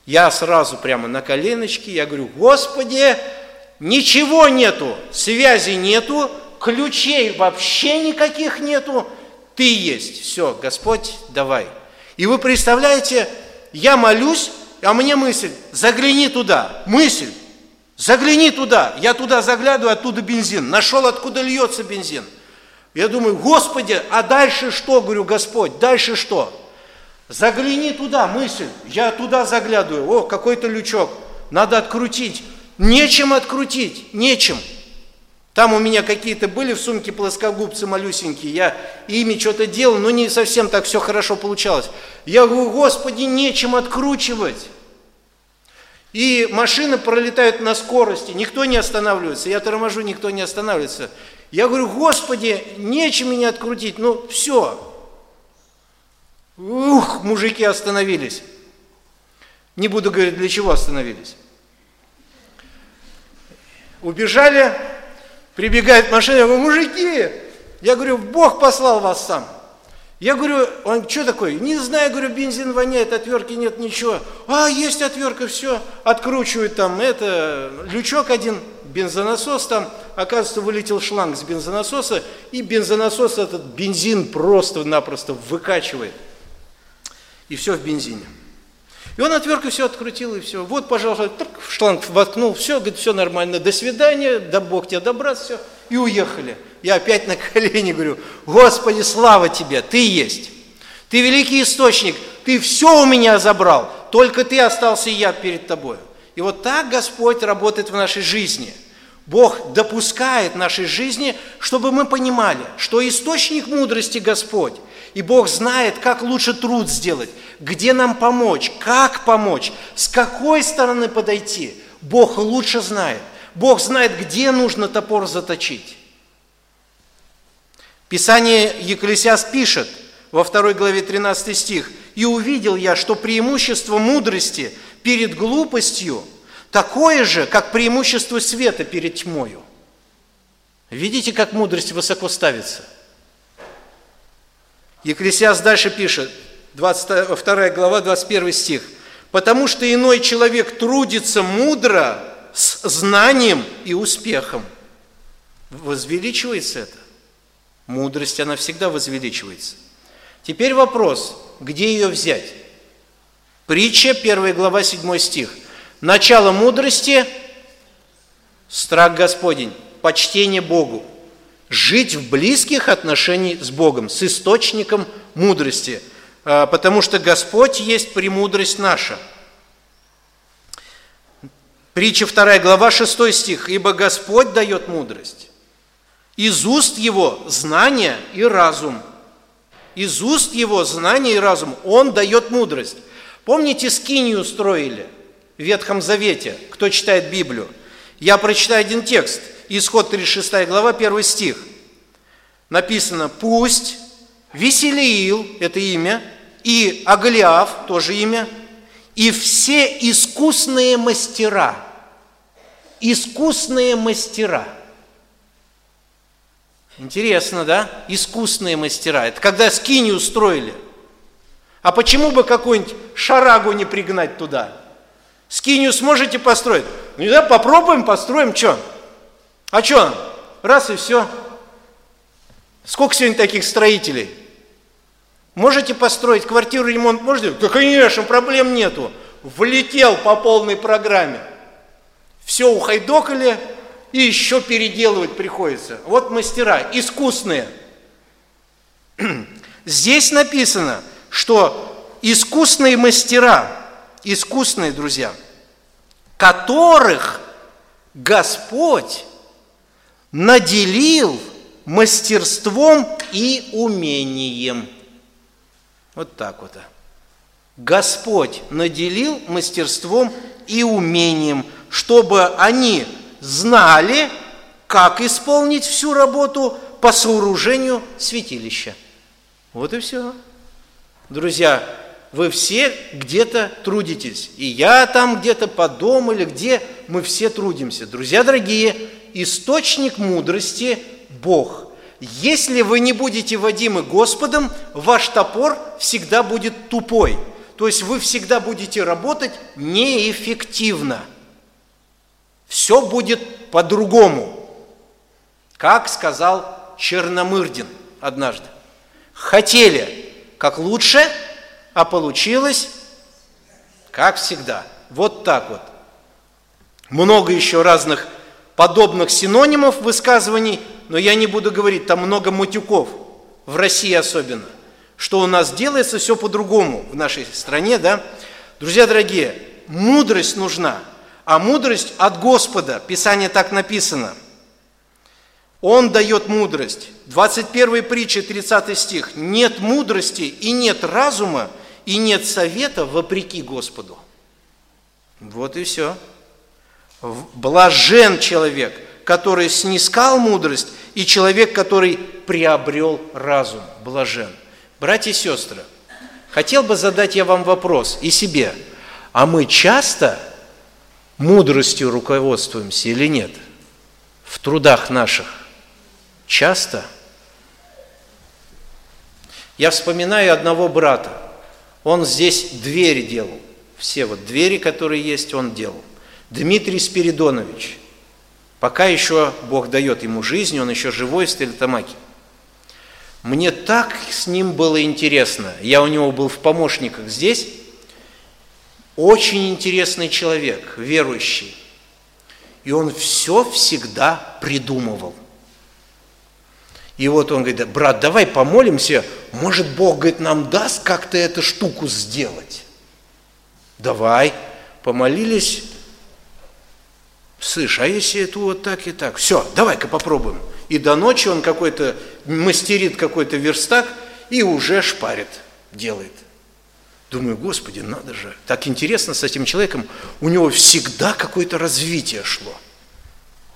Я сразу прямо на коленочки, я говорю, Господи, ничего нету, связи нету, ключей вообще никаких нету, Ты есть. Все, Господь, давай. И вы представляете, я молюсь, а мне мысль, загляни туда, мысль, загляни туда. Я туда заглядываю, оттуда бензин. Нашел, откуда льется бензин. Я думаю, Господи, а дальше что? Говорю, Господь, дальше что? Загляни туда, мысль. Я туда заглядываю. О, какой-то лючок. Надо открутить. Нечем открутить, нечем. Там у меня какие-то были в сумке плоскогубцы малюсенькие, я ими что-то делал, но не совсем так все хорошо получалось. Я говорю, Господи, нечем откручивать. И машины пролетают на скорости, никто не останавливается. Я торможу, никто не останавливается. Я говорю, Господи, нечем меня открутить, ну все, Ух, мужики остановились. Не буду говорить, для чего остановились. Убежали, прибегает машина, я говорю, мужики, я говорю, Бог послал вас сам. Я говорю, он что такое? Не знаю, говорю, бензин воняет, отвертки нет, ничего. А, есть отвертка, все, откручивают там, это, лючок один, бензонасос там, оказывается, вылетел шланг с бензонасоса, и бензонасос этот бензин просто-напросто выкачивает. И все в бензине. И он отверткой все открутил, и все. Вот, пожалуйста, шланг воткнул, все, говорит, все нормально, до свидания, да Бог тебе добра, все, и уехали. Я опять на колени говорю, Господи, слава Тебе, Ты есть. Ты великий источник, Ты все у меня забрал, только Ты остался и я перед Тобой. И вот так Господь работает в нашей жизни. Бог допускает в нашей жизни, чтобы мы понимали, что источник мудрости Господь, и Бог знает, как лучше труд сделать, где нам помочь, как помочь, с какой стороны подойти. Бог лучше знает. Бог знает, где нужно топор заточить. Писание Екклесиас пишет во второй главе 13 стих, «И увидел я, что преимущество мудрости перед глупостью такое же, как преимущество света перед тьмою». Видите, как мудрость высоко ставится? Екклесиас дальше пишет, 22 глава, 21 стих. «Потому что иной человек трудится мудро с знанием и успехом». Возвеличивается это. Мудрость, она всегда возвеличивается. Теперь вопрос, где ее взять? Притча, 1 глава, 7 стих. Начало мудрости – страх Господень, почтение Богу. Жить в близких отношениях с Богом, с источником мудрости, а, потому что Господь есть премудрость наша. Притча 2 глава, 6 стих. «Ибо Господь дает мудрость, из уст его знание и разум. Из уст его знание и разум. Он дает мудрость. Помните, скинию строили в Ветхом Завете, кто читает Библию? Я прочитаю один текст. Исход 36 глава, 1 стих. Написано, пусть Веселиил, это имя, и Аглиав, тоже имя, и все искусные мастера, искусные мастера – Интересно, да? Искусные мастера. Это когда скинию строили. А почему бы какую-нибудь шарагу не пригнать туда? Скинию сможете построить? Ну да, попробуем, построим, что? А что? Раз и все. Сколько сегодня таких строителей? Можете построить квартиру, ремонт можете? Да, конечно, проблем нету. Влетел по полной программе. Все ухайдокали, и еще переделывать приходится. Вот мастера, искусные. Здесь написано, что искусные мастера, искусные друзья, которых Господь наделил мастерством и умением. Вот так вот. Господь наделил мастерством и умением, чтобы они знали, как исполнить всю работу по сооружению святилища. Вот и все. Друзья, вы все где-то трудитесь. И я там где-то по дому или где, мы все трудимся. Друзья дорогие, источник мудрости – Бог. Если вы не будете водимы Господом, ваш топор всегда будет тупой. То есть вы всегда будете работать неэффективно – все будет по-другому, как сказал Черномырдин однажды. Хотели как лучше, а получилось как всегда. Вот так вот. Много еще разных подобных синонимов высказываний, но я не буду говорить, там много матюков, в России особенно, что у нас делается все по-другому в нашей стране, да. Друзья дорогие, мудрость нужна – а мудрость от Господа. Писание так написано. Он дает мудрость. 21 притча, 30 стих. Нет мудрости и нет разума, и нет совета вопреки Господу. Вот и все. Блажен человек, который снискал мудрость, и человек, который приобрел разум. Блажен. Братья и сестры, хотел бы задать я вам вопрос и себе. А мы часто мудростью руководствуемся или нет? В трудах наших? Часто? Я вспоминаю одного брата. Он здесь двери делал. Все вот двери, которые есть, он делал. Дмитрий Спиридонович. Пока еще Бог дает ему жизнь, он еще живой в Стерлитамаке. Мне так с ним было интересно. Я у него был в помощниках здесь. Очень интересный человек, верующий. И он все всегда придумывал. И вот он говорит, брат, давай помолимся, может Бог, говорит, нам даст как-то эту штуку сделать. Давай, помолились, слышь, а если это вот так и так? Все, давай-ка попробуем. И до ночи он какой-то мастерит какой-то верстак и уже шпарит, делает. Думаю, Господи, надо же. Так интересно с этим человеком. У него всегда какое-то развитие шло.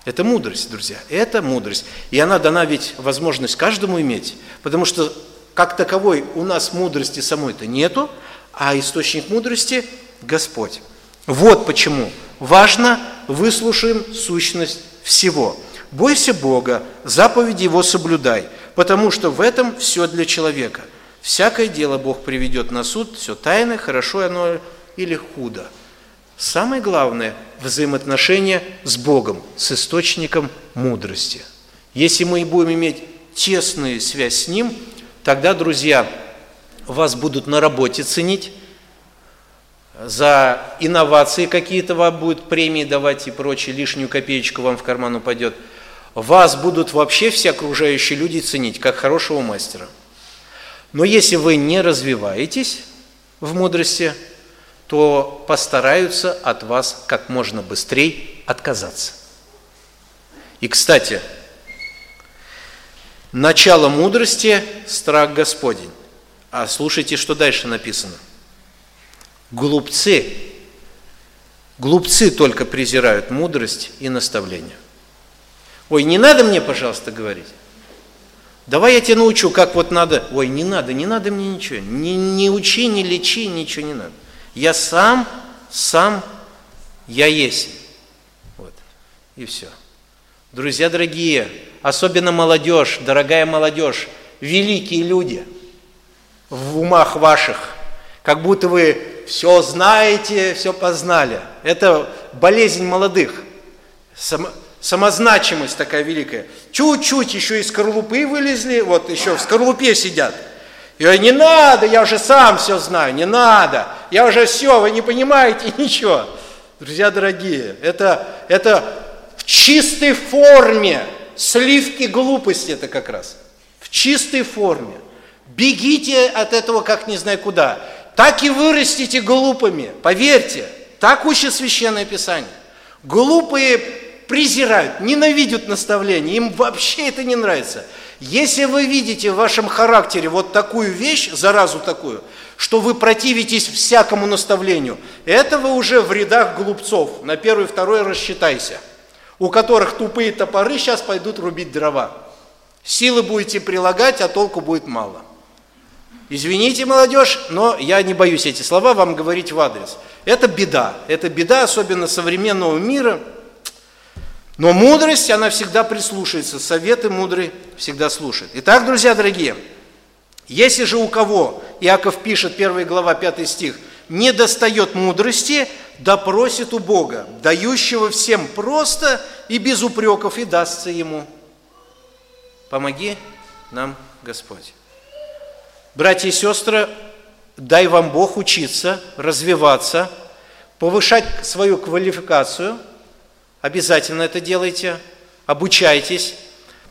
Это мудрость, друзья. Это мудрость. И она дана ведь возможность каждому иметь. Потому что как таковой у нас мудрости самой-то нету, а источник мудрости – Господь. Вот почему важно выслушаем сущность всего. Бойся Бога, заповеди Его соблюдай, потому что в этом все для человека. Всякое дело Бог приведет на суд, все тайное, хорошо оно или худо. Самое главное – взаимоотношения с Богом, с источником мудрости. Если мы будем иметь тесную связь с Ним, тогда, друзья, вас будут на работе ценить, за инновации какие-то вам будут премии давать и прочее, лишнюю копеечку вам в карман упадет. Вас будут вообще все окружающие люди ценить, как хорошего мастера. Но если вы не развиваетесь в мудрости, то постараются от вас как можно быстрее отказаться. И, кстати, начало мудрости – страх Господень. А слушайте, что дальше написано – Глупцы, глупцы только презирают мудрость и наставление. Ой, не надо мне, пожалуйста, говорить. Давай я тебя научу, как вот надо. Ой, не надо, не надо мне ничего. Не, не учи, не лечи, ничего не надо. Я сам, сам, я есть. Вот. И все. Друзья дорогие, особенно молодежь, дорогая молодежь, великие люди в умах ваших, как будто вы все знаете, все познали. Это болезнь молодых, Сам, самозначимость такая великая. Чуть-чуть еще из скорлупы вылезли, вот еще в скорлупе сидят. И не надо, я уже сам все знаю, не надо, я уже все, вы не понимаете ничего. Друзья дорогие, это, это в чистой форме сливки глупости это как раз. В чистой форме. Бегите от этого как не знаю куда так и вырастите глупыми. Поверьте, так учит Священное Писание. Глупые презирают, ненавидят наставления, им вообще это не нравится. Если вы видите в вашем характере вот такую вещь, заразу такую, что вы противитесь всякому наставлению, это вы уже в рядах глупцов. На первый, второй рассчитайся. У которых тупые топоры сейчас пойдут рубить дрова. Силы будете прилагать, а толку будет мало. Извините, молодежь, но я не боюсь эти слова вам говорить в адрес. Это беда. Это беда, особенно современного мира. Но мудрость, она всегда прислушается. Советы мудрый всегда слушает. Итак, друзья дорогие, если же у кого, Иаков пишет, 1 глава, 5 стих, не достает мудрости, да просит у Бога, дающего всем просто и без упреков, и дастся ему. Помоги нам, Господь. Братья и сестры, дай вам Бог учиться, развиваться, повышать свою квалификацию. Обязательно это делайте. Обучайтесь.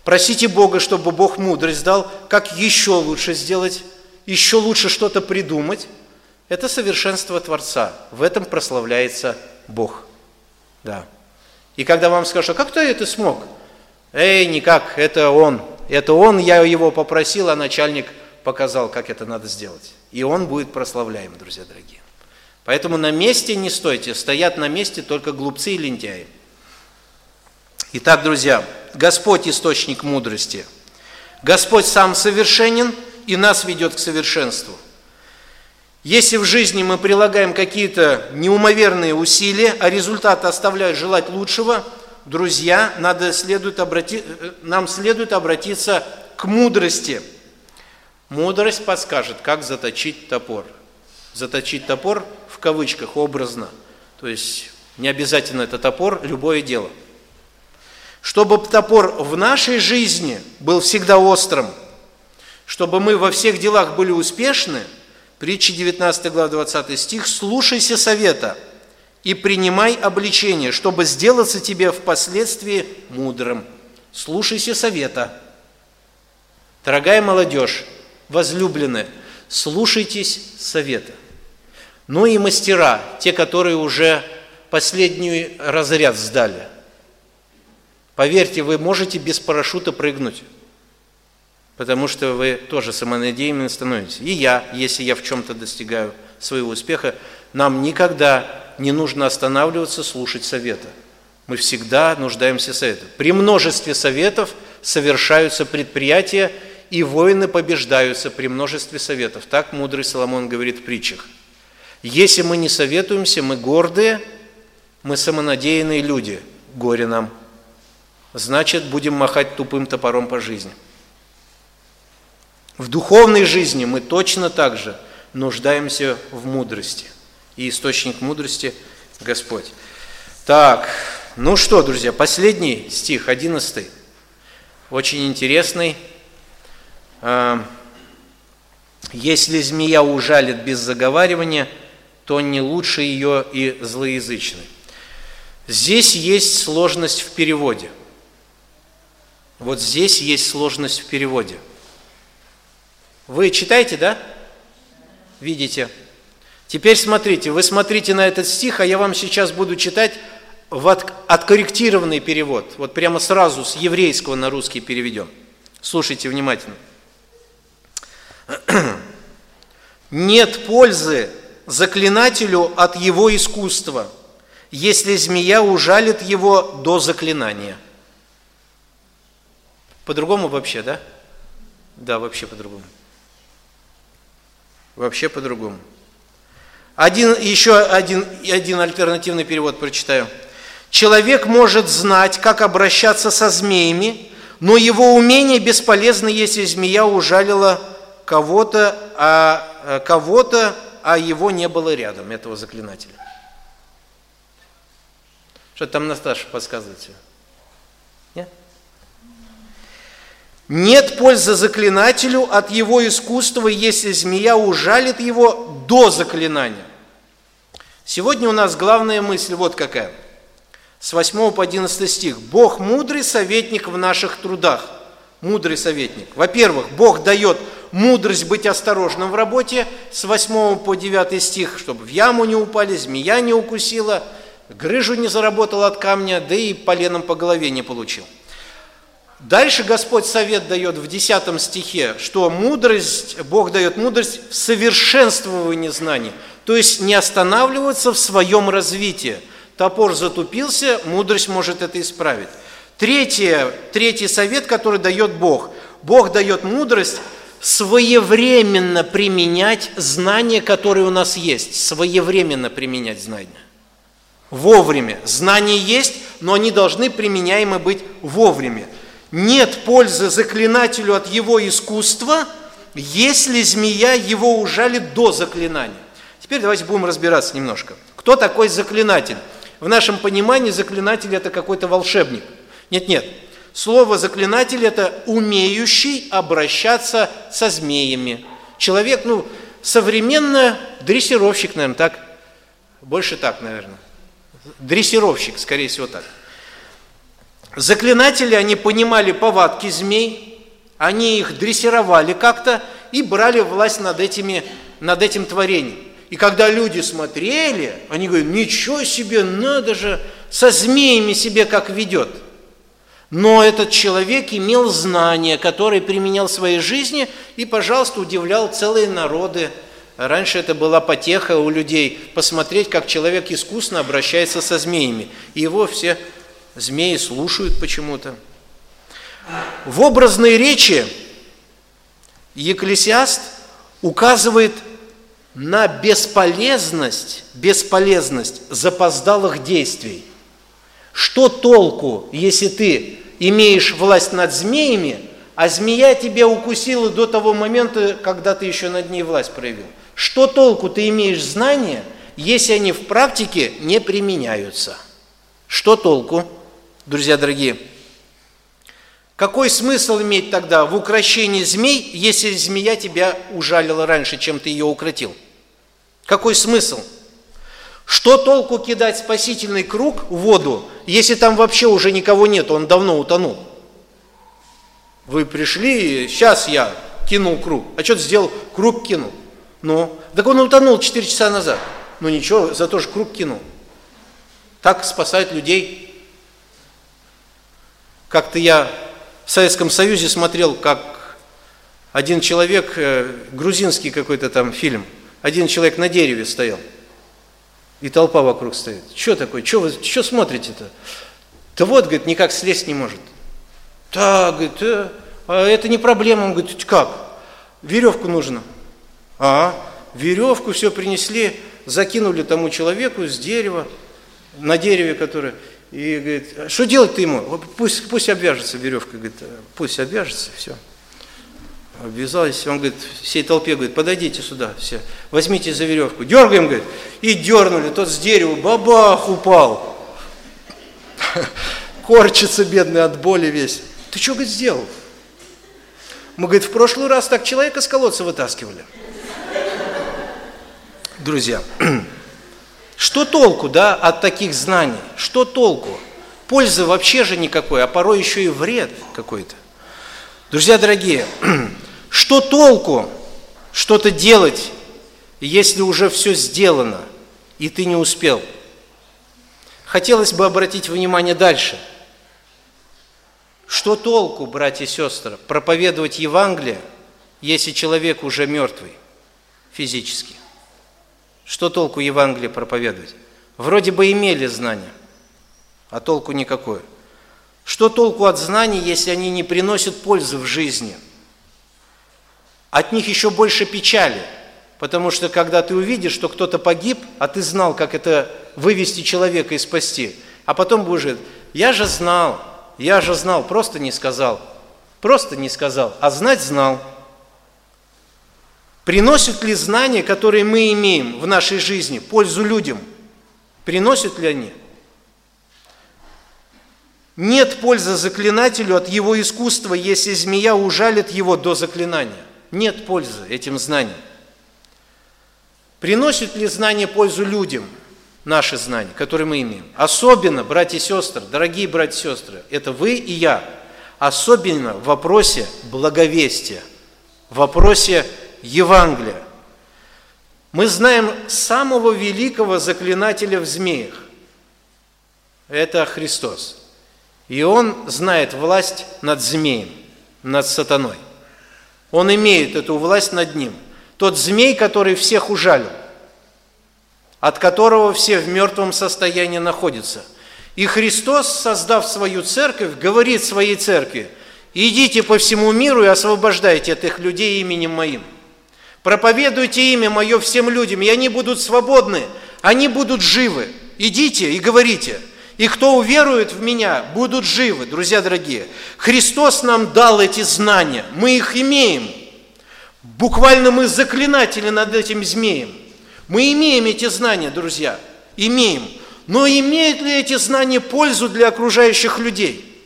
Просите Бога, чтобы Бог мудрость дал, как еще лучше сделать, еще лучше что-то придумать. Это совершенство Творца. В этом прославляется Бог. Да. И когда вам скажут, а как ты это смог? Эй, никак, это он. Это он, я его попросил, а начальник – показал, как это надо сделать. И он будет прославляем, друзья дорогие. Поэтому на месте не стойте, стоят на месте только глупцы и лентяи. Итак, друзья, Господь источник мудрости. Господь сам совершенен и нас ведет к совершенству. Если в жизни мы прилагаем какие-то неумоверные усилия, а результаты оставляют желать лучшего, друзья, надо следует обрати... нам следует обратиться к мудрости. Мудрость подскажет, как заточить топор. Заточить топор в кавычках образно. То есть не обязательно это топор, любое дело. Чтобы топор в нашей жизни был всегда острым, чтобы мы во всех делах были успешны – Притча 19 глава 20 стих. «Слушайся совета и принимай обличение, чтобы сделаться тебе впоследствии мудрым». Слушайся совета. Дорогая молодежь, возлюбленные, слушайтесь совета. Ну и мастера, те, которые уже последний разряд сдали. Поверьте, вы можете без парашюта прыгнуть потому что вы тоже самонадеянными становитесь. И я, если я в чем-то достигаю своего успеха, нам никогда не нужно останавливаться, слушать совета. Мы всегда нуждаемся в советах. При множестве советов совершаются предприятия, и воины побеждаются при множестве советов. Так мудрый Соломон говорит в притчах. Если мы не советуемся, мы гордые, мы самонадеянные люди, горе нам. Значит, будем махать тупым топором по жизни. В духовной жизни мы точно так же нуждаемся в мудрости. И источник мудрости – Господь. Так, ну что, друзья, последний стих, одиннадцатый, очень интересный. А, «Если змея ужалит без заговаривания, то не лучше ее и злоязычный». Здесь есть сложность в переводе. Вот здесь есть сложность в переводе – вы читаете, да? Видите? Теперь смотрите, вы смотрите на этот стих, а я вам сейчас буду читать в откорректированный перевод. Вот прямо сразу с еврейского на русский переведем. Слушайте внимательно. Нет пользы заклинателю от его искусства, если змея ужалит его до заклинания. По-другому вообще, да? Да, вообще по-другому. Вообще по-другому. Один, еще один, один альтернативный перевод прочитаю. Человек может знать, как обращаться со змеями, но его умение бесполезно, если змея ужалила кого-то, а э, кого-то, а его не было рядом, этого заклинателя. Что там Насташа подсказывает? Нет? Нет пользы заклинателю от его искусства, если змея ужалит его до заклинания. Сегодня у нас главная мысль вот какая. С 8 по 11 стих. Бог мудрый советник в наших трудах. Мудрый советник. Во-первых, Бог дает мудрость быть осторожным в работе. С 8 по 9 стих, чтобы в яму не упали, змея не укусила, грыжу не заработал от камня, да и поленом по голове не получил. Дальше Господь совет дает в 10 стихе, что мудрость, Бог дает мудрость в совершенствовании знаний, то есть не останавливаться в своем развитии. Топор затупился, мудрость может это исправить. Третье, третий совет, который дает Бог. Бог дает мудрость своевременно применять знания, которые у нас есть. Своевременно применять знания. Вовремя. Знания есть, но они должны применяемы быть вовремя нет пользы заклинателю от его искусства, если змея его ужалит до заклинания. Теперь давайте будем разбираться немножко. Кто такой заклинатель? В нашем понимании заклинатель это какой-то волшебник. Нет, нет. Слово заклинатель это умеющий обращаться со змеями. Человек, ну, современно дрессировщик, наверное, так. Больше так, наверное. Дрессировщик, скорее всего, так. Заклинатели, они понимали повадки змей, они их дрессировали как-то и брали власть над, этими, над этим творением. И когда люди смотрели, они говорят, ничего себе, надо же, со змеями себе как ведет. Но этот человек имел знания, которые применял в своей жизни и, пожалуйста, удивлял целые народы. Раньше это была потеха у людей посмотреть, как человек искусно обращается со змеями. И его все Змеи слушают почему-то. В образной речи Екклесиаст указывает на бесполезность, бесполезность запоздалых действий. Что толку, если ты имеешь власть над змеями, а змея тебя укусила до того момента, когда ты еще над ней власть проявил? Что толку ты имеешь знания, если они в практике не применяются? Что толку, друзья дорогие? Какой смысл иметь тогда в украшении змей, если змея тебя ужалила раньше, чем ты ее укротил? Какой смысл? Что толку кидать спасительный круг в воду, если там вообще уже никого нет, он давно утонул? Вы пришли, сейчас я кинул круг. А что ты сделал? Круг кинул. Ну, так он утонул 4 часа назад. Ну ничего, зато же круг кинул. Так спасают людей. Как-то я в Советском Союзе смотрел, как один человек, э, грузинский какой-то там фильм, один человек на дереве стоял, и толпа вокруг стоит. Что такое? Что вы что смотрите-то? Да вот, говорит, никак слезть не может. Так, говорит, э, а это не проблема. Он говорит, как? Веревку нужно. А, веревку все принесли, закинули тому человеку с дерева, на дереве, которое, и говорит, «А что делать-то ему? Пусть, пусть обвяжется веревкой, говорит, пусть обвяжется, все. Обвязались, он говорит, всей толпе говорит, подойдите сюда все, возьмите за веревку, дергаем, говорит, и дернули, тот с дерева, бабах, упал. Корчится бедный от боли весь. Ты что, говорит, сделал? Мы, говорит, в прошлый раз так человека с колодца вытаскивали. Друзья, что толку, да, от таких знаний? Что толку? Пользы вообще же никакой, а порой еще и вред какой-то. Друзья дорогие, что толку что-то делать, если уже все сделано, и ты не успел? Хотелось бы обратить внимание дальше. Что толку, братья и сестры, проповедовать Евангелие, если человек уже мертвый физически? Что толку Евангелие проповедовать? Вроде бы имели знания, а толку никакой. Что толку от знаний, если они не приносят пользы в жизни? От них еще больше печали, потому что когда ты увидишь, что кто-то погиб, а ты знал, как это вывести человека и спасти, а потом будешь говорить, я же знал, я же знал, просто не сказал, просто не сказал, а знать знал – Приносят ли знания, которые мы имеем в нашей жизни, пользу людям? Приносят ли они? Нет пользы заклинателю от его искусства, если змея ужалит его до заклинания. Нет пользы этим знаниям. Приносят ли знания пользу людям, наши знания, которые мы имеем? Особенно, братья и сестры, дорогие братья и сестры, это вы и я, особенно в вопросе благовестия, в вопросе Евангелия. Мы знаем самого великого заклинателя в змеях. Это Христос. И Он знает власть над змеем, над сатаной. Он имеет эту власть над ним. Тот змей, который всех ужалил, от которого все в мертвом состоянии находятся. И Христос, создав свою церковь, говорит своей церкви, идите по всему миру и освобождайте этих людей именем моим. Проповедуйте имя мое всем людям, и они будут свободны, они будут живы. Идите и говорите. И кто уверует в меня, будут живы, друзья дорогие. Христос нам дал эти знания, мы их имеем. Буквально мы заклинатели над этим змеем. Мы имеем эти знания, друзья, имеем. Но имеют ли эти знания пользу для окружающих людей?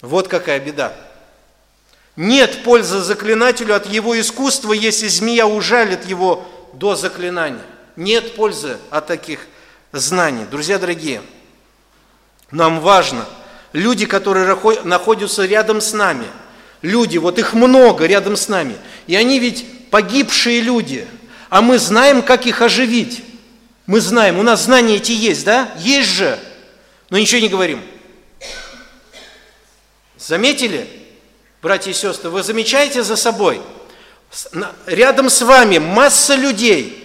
Вот какая беда. Нет пользы заклинателю от его искусства, если змея ужалит его до заклинания. Нет пользы от таких знаний. Друзья дорогие, нам важно, люди, которые находятся рядом с нами, люди, вот их много рядом с нами, и они ведь погибшие люди, а мы знаем, как их оживить. Мы знаем, у нас знания эти есть, да? Есть же, но ничего не говорим. Заметили? братья и сестры, вы замечаете за собой, рядом с вами масса людей,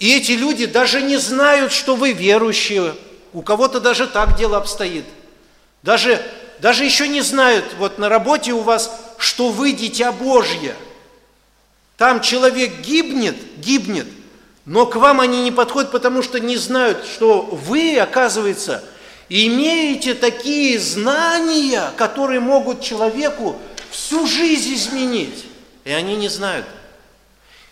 и эти люди даже не знают, что вы верующие, у кого-то даже так дело обстоит. Даже, даже еще не знают, вот на работе у вас, что вы дитя Божье. Там человек гибнет, гибнет, но к вам они не подходят, потому что не знают, что вы, оказывается, имеете такие знания, которые могут человеку всю жизнь изменить. И они не знают.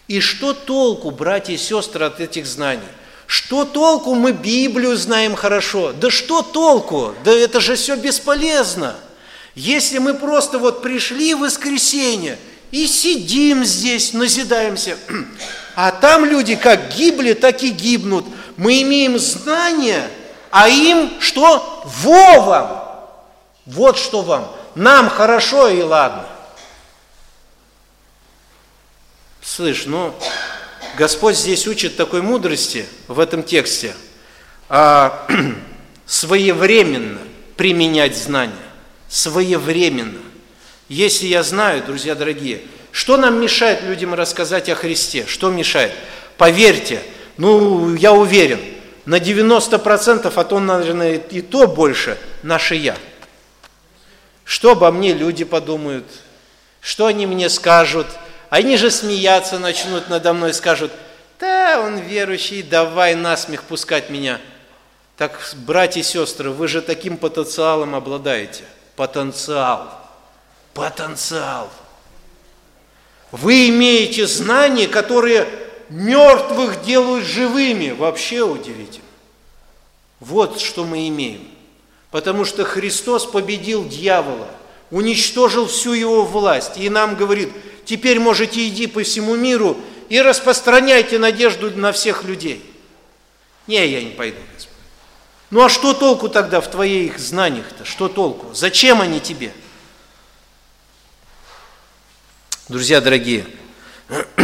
И что толку, братья и сестры, от этих знаний? Что толку мы Библию знаем хорошо? Да что толку? Да это же все бесполезно. Если мы просто вот пришли в воскресенье и сидим здесь, назидаемся, а там люди как гибли, так и гибнут. Мы имеем знания, а им что? Во вам! Вот что вам. Нам хорошо и ладно. Слышь, ну, Господь здесь учит такой мудрости в этом тексте, а, своевременно применять знания, своевременно. Если я знаю, друзья дорогие, что нам мешает людям рассказать о Христе? Что мешает? Поверьте, ну, я уверен, на 90%, а то, наверное, и то больше, наше «я». Что обо мне люди подумают? Что они мне скажут – они же смеяться начнут надо мной, скажут, да, он верующий, давай насмех пускать меня. Так, братья и сестры, вы же таким потенциалом обладаете. Потенциал. Потенциал. Вы имеете знания, которые мертвых делают живыми. Вообще удивительно. Вот что мы имеем. Потому что Христос победил дьявола, уничтожил всю его власть. И нам говорит, теперь можете идти по всему миру и распространяйте надежду на всех людей. Не, я не пойду, Господь. Ну а что толку тогда в твоих знаниях-то? Что толку? Зачем они тебе? Друзья дорогие,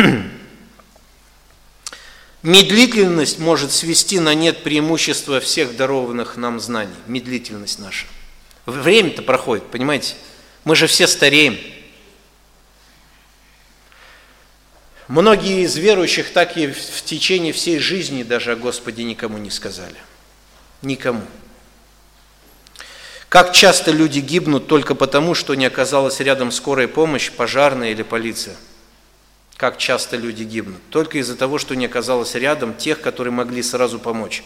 медлительность может свести на нет преимущества всех дарованных нам знаний. Медлительность наша. Время-то проходит, понимаете? Мы же все стареем. Многие из верующих так и в течение всей жизни даже о Господе никому не сказали. Никому. Как часто люди гибнут только потому, что не оказалась рядом скорая помощь, пожарная или полиция? Как часто люди гибнут? Только из-за того, что не оказалось рядом тех, которые могли сразу помочь.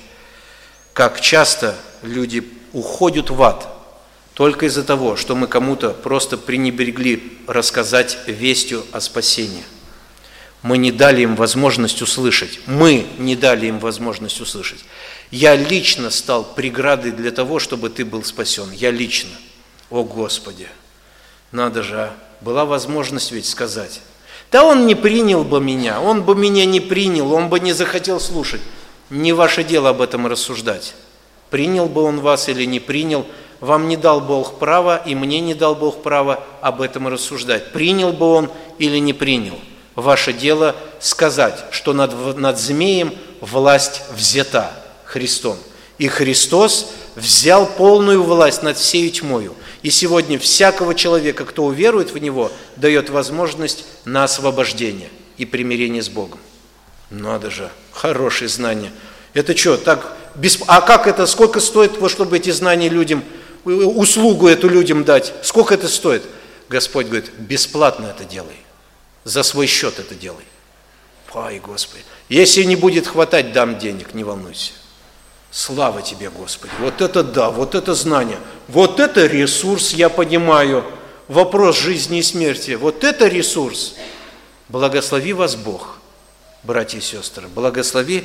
Как часто люди уходят в ад только из-за того, что мы кому-то просто пренебрегли рассказать вестью о спасении – мы не дали им возможность услышать. Мы не дали им возможность услышать. Я лично стал преградой для того, чтобы ты был спасен. Я лично. О Господи! Надо же, а? была возможность ведь сказать. Да он не принял бы меня, он бы меня не принял, он бы не захотел слушать. Не ваше дело об этом рассуждать. Принял бы он вас или не принял, вам не дал Бог права, и мне не дал Бог права об этом рассуждать. Принял бы он или не принял ваше дело сказать, что над, над змеем власть взята Христом. И Христос взял полную власть над всей тьмою. И сегодня всякого человека, кто уверует в Него, дает возможность на освобождение и примирение с Богом. Надо же, хорошие знания. Это что, так, без... а как это, сколько стоит, чтобы эти знания людям, услугу эту людям дать? Сколько это стоит? Господь говорит, бесплатно это делай за свой счет это делай. Ай, Господи. Если не будет хватать, дам денег, не волнуйся. Слава тебе, Господи. Вот это да, вот это знание. Вот это ресурс, я понимаю. Вопрос жизни и смерти. Вот это ресурс. Благослови вас Бог, братья и сестры. Благослови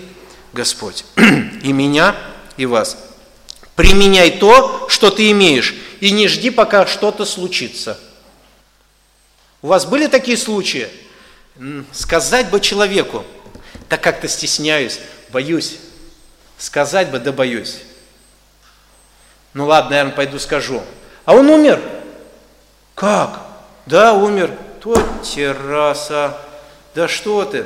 Господь. И меня, и вас. Применяй то, что ты имеешь. И не жди, пока что-то случится. У вас были такие случаи? Сказать бы человеку, да как-то стесняюсь, боюсь. Сказать бы, да боюсь. Ну ладно, наверное, пойду скажу. А он умер. Как? Да, умер. То терраса. Да что ты?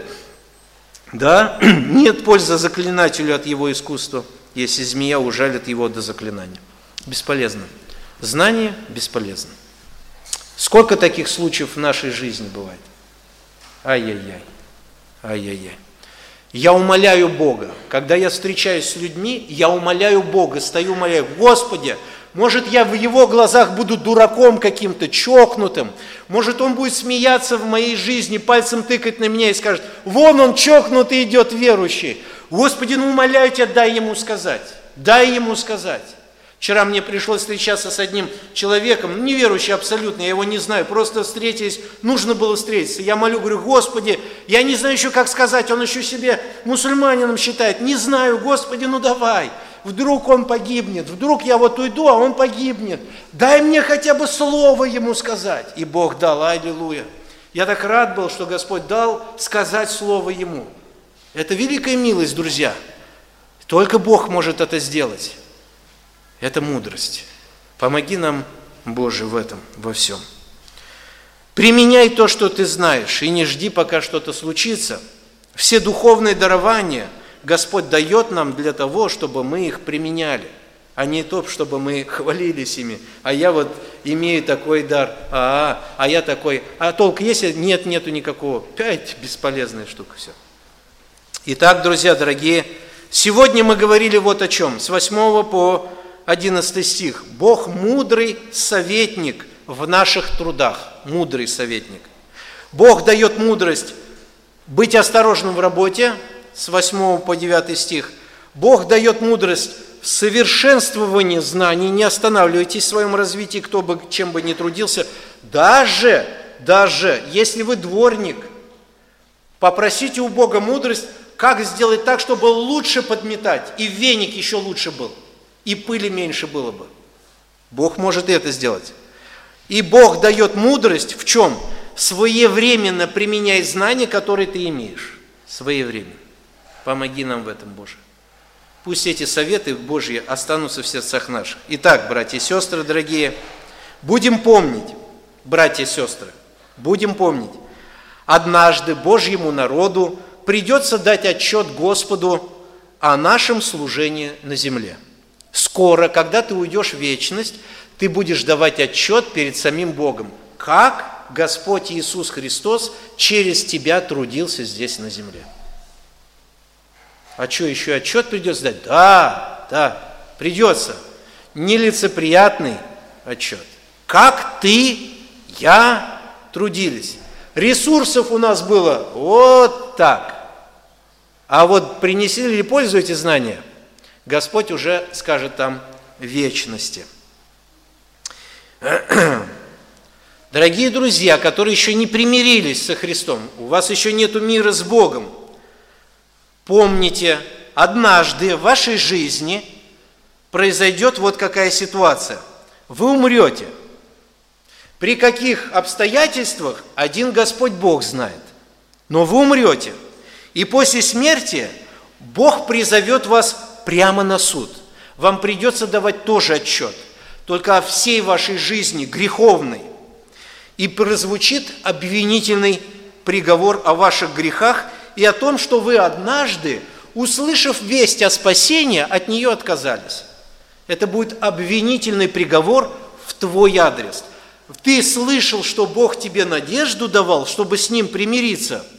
Да, нет пользы заклинателю от его искусства, если змея ужалит его до заклинания. Бесполезно. Знание бесполезно. Сколько таких случаев в нашей жизни бывает? Ай-яй-яй, ай-яй-яй. Я умоляю Бога. Когда я встречаюсь с людьми, я умоляю Бога, стою умоляю, Господи, Может, я в его глазах буду дураком каким-то, чокнутым. Может, он будет смеяться в моей жизни, пальцем тыкать на меня и скажет, вон он чокнутый идет верующий. Господи, ну умоляю тебя, дай ему сказать. Дай ему сказать. Вчера мне пришлось встречаться с одним человеком, неверующий абсолютно, я его не знаю, просто встретились, нужно было встретиться. Я молю, говорю, Господи, я не знаю еще, как сказать, он еще себе мусульманином считает, не знаю, Господи, ну давай. Вдруг он погибнет, вдруг я вот уйду, а он погибнет. Дай мне хотя бы слово ему сказать. И Бог дал, аллилуйя. Я так рад был, что Господь дал сказать слово ему. Это великая милость, друзья. Только Бог может это сделать. Это мудрость. Помоги нам, Боже, в этом, во всем. Применяй то, что ты знаешь, и не жди, пока что-то случится. Все духовные дарования Господь дает нам для того, чтобы мы их применяли, а не то, чтобы мы хвалились ими. А я вот имею такой дар, а, а, а я такой. А толк есть? Нет, нету никакого. Пять бесполезная штука, все. Итак, друзья дорогие, сегодня мы говорили вот о чем. С 8 по 11 стих. Бог мудрый советник в наших трудах. Мудрый советник. Бог дает мудрость быть осторожным в работе, с 8 по 9 стих. Бог дает мудрость в совершенствовании знаний, не останавливайтесь в своем развитии, кто бы чем бы ни трудился. Даже, даже если вы дворник, попросите у Бога мудрость, как сделать так, чтобы лучше подметать, и веник еще лучше был – и пыли меньше было бы. Бог может это сделать. И Бог дает мудрость в чем? Своевременно применяй знания, которые ты имеешь. Своевременно. Помоги нам в этом, Боже. Пусть эти советы Божьи останутся в сердцах наших. Итак, братья и сестры, дорогие, будем помнить, братья и сестры, будем помнить, однажды Божьему народу придется дать отчет Господу о нашем служении на земле – Скоро, когда ты уйдешь в вечность, ты будешь давать отчет перед самим Богом, как Господь Иисус Христос через тебя трудился здесь на земле. А что, еще отчет придется дать? Да, да, придется. Нелицеприятный отчет. Как ты, я трудились. Ресурсов у нас было вот так. А вот принесли ли пользу эти знания? Господь уже скажет там вечности. Дорогие друзья, которые еще не примирились со Христом, у вас еще нет мира с Богом, помните, однажды в вашей жизни произойдет вот какая ситуация. Вы умрете. При каких обстоятельствах один Господь Бог знает. Но вы умрете. И после смерти Бог призовет вас прямо на суд. Вам придется давать тоже отчет, только о всей вашей жизни греховной. И прозвучит обвинительный приговор о ваших грехах и о том, что вы однажды, услышав весть о спасении, от нее отказались. Это будет обвинительный приговор в твой адрес. Ты слышал, что Бог тебе надежду давал, чтобы с Ним примириться –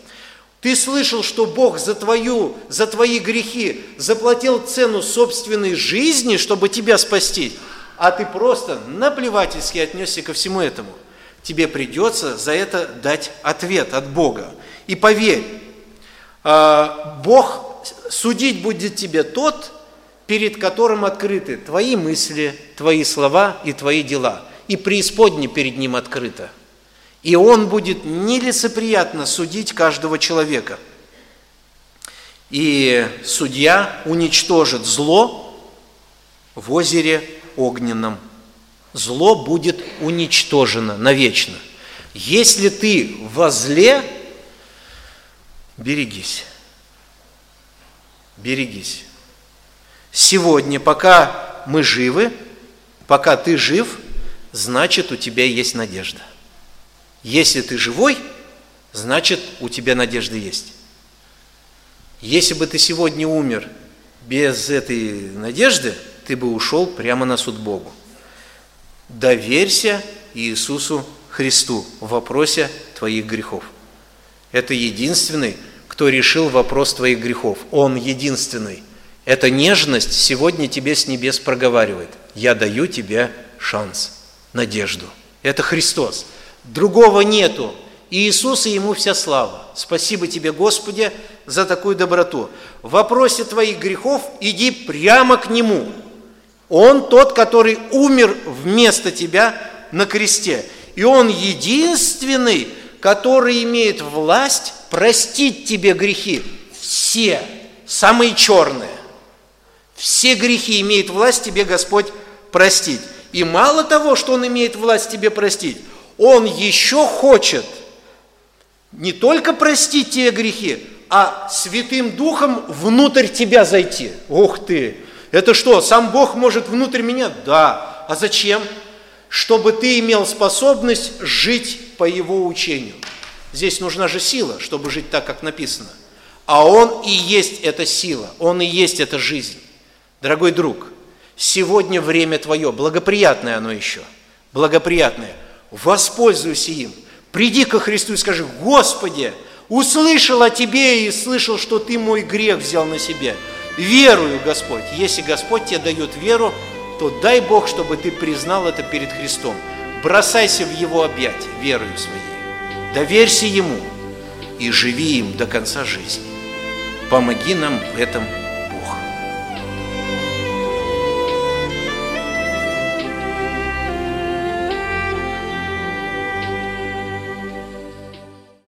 ты слышал, что Бог за, твою, за твои грехи заплатил цену собственной жизни, чтобы тебя спасти, а ты просто наплевательски отнесся ко всему этому. Тебе придется за это дать ответ от Бога. И поверь, а, Бог судить будет тебе тот, перед которым открыты твои мысли, твои слова и твои дела. И преисподне перед ним открыто – и он будет нелицеприятно судить каждого человека. И судья уничтожит зло в озере огненном. Зло будет уничтожено навечно. Если ты во зле, берегись. Берегись. Сегодня, пока мы живы, пока ты жив, значит у тебя есть надежда. Если ты живой, значит у тебя надежда есть. Если бы ты сегодня умер без этой надежды, ты бы ушел прямо на суд Богу. Доверься Иисусу Христу в вопросе твоих грехов. Это единственный, кто решил вопрос твоих грехов. Он единственный. Эта нежность сегодня тебе с небес проговаривает. Я даю тебе шанс, надежду. Это Христос. Другого нету. И Иисус, и Ему вся слава. Спасибо Тебе, Господи, за такую доброту. В вопросе твоих грехов иди прямо к Нему. Он тот, который умер вместо тебя на кресте. И Он единственный, который имеет власть простить тебе грехи. Все, самые черные. Все грехи имеет власть тебе Господь простить. И мало того, что Он имеет власть тебе простить, Он еще хочет не только простить тебе грехи, а Святым Духом внутрь тебя зайти. Ух ты! Это что, сам Бог может внутрь меня? Да. А зачем? Чтобы ты имел способность жить по Его учению. Здесь нужна же сила, чтобы жить так, как написано. А Он и есть эта сила, Он и есть эта жизнь. Дорогой друг, сегодня время твое, благоприятное оно еще, благоприятное. Воспользуйся им. Приди ко Христу и скажи, Господи, услышал о Тебе и слышал, что Ты мой грех взял на себя. Верую, Господь. Если Господь тебе дает веру, то дай Бог, чтобы ты признал это перед Христом. Бросайся в Его объятия верою своей. Доверься Ему и живи им до конца жизни. Помоги нам в этом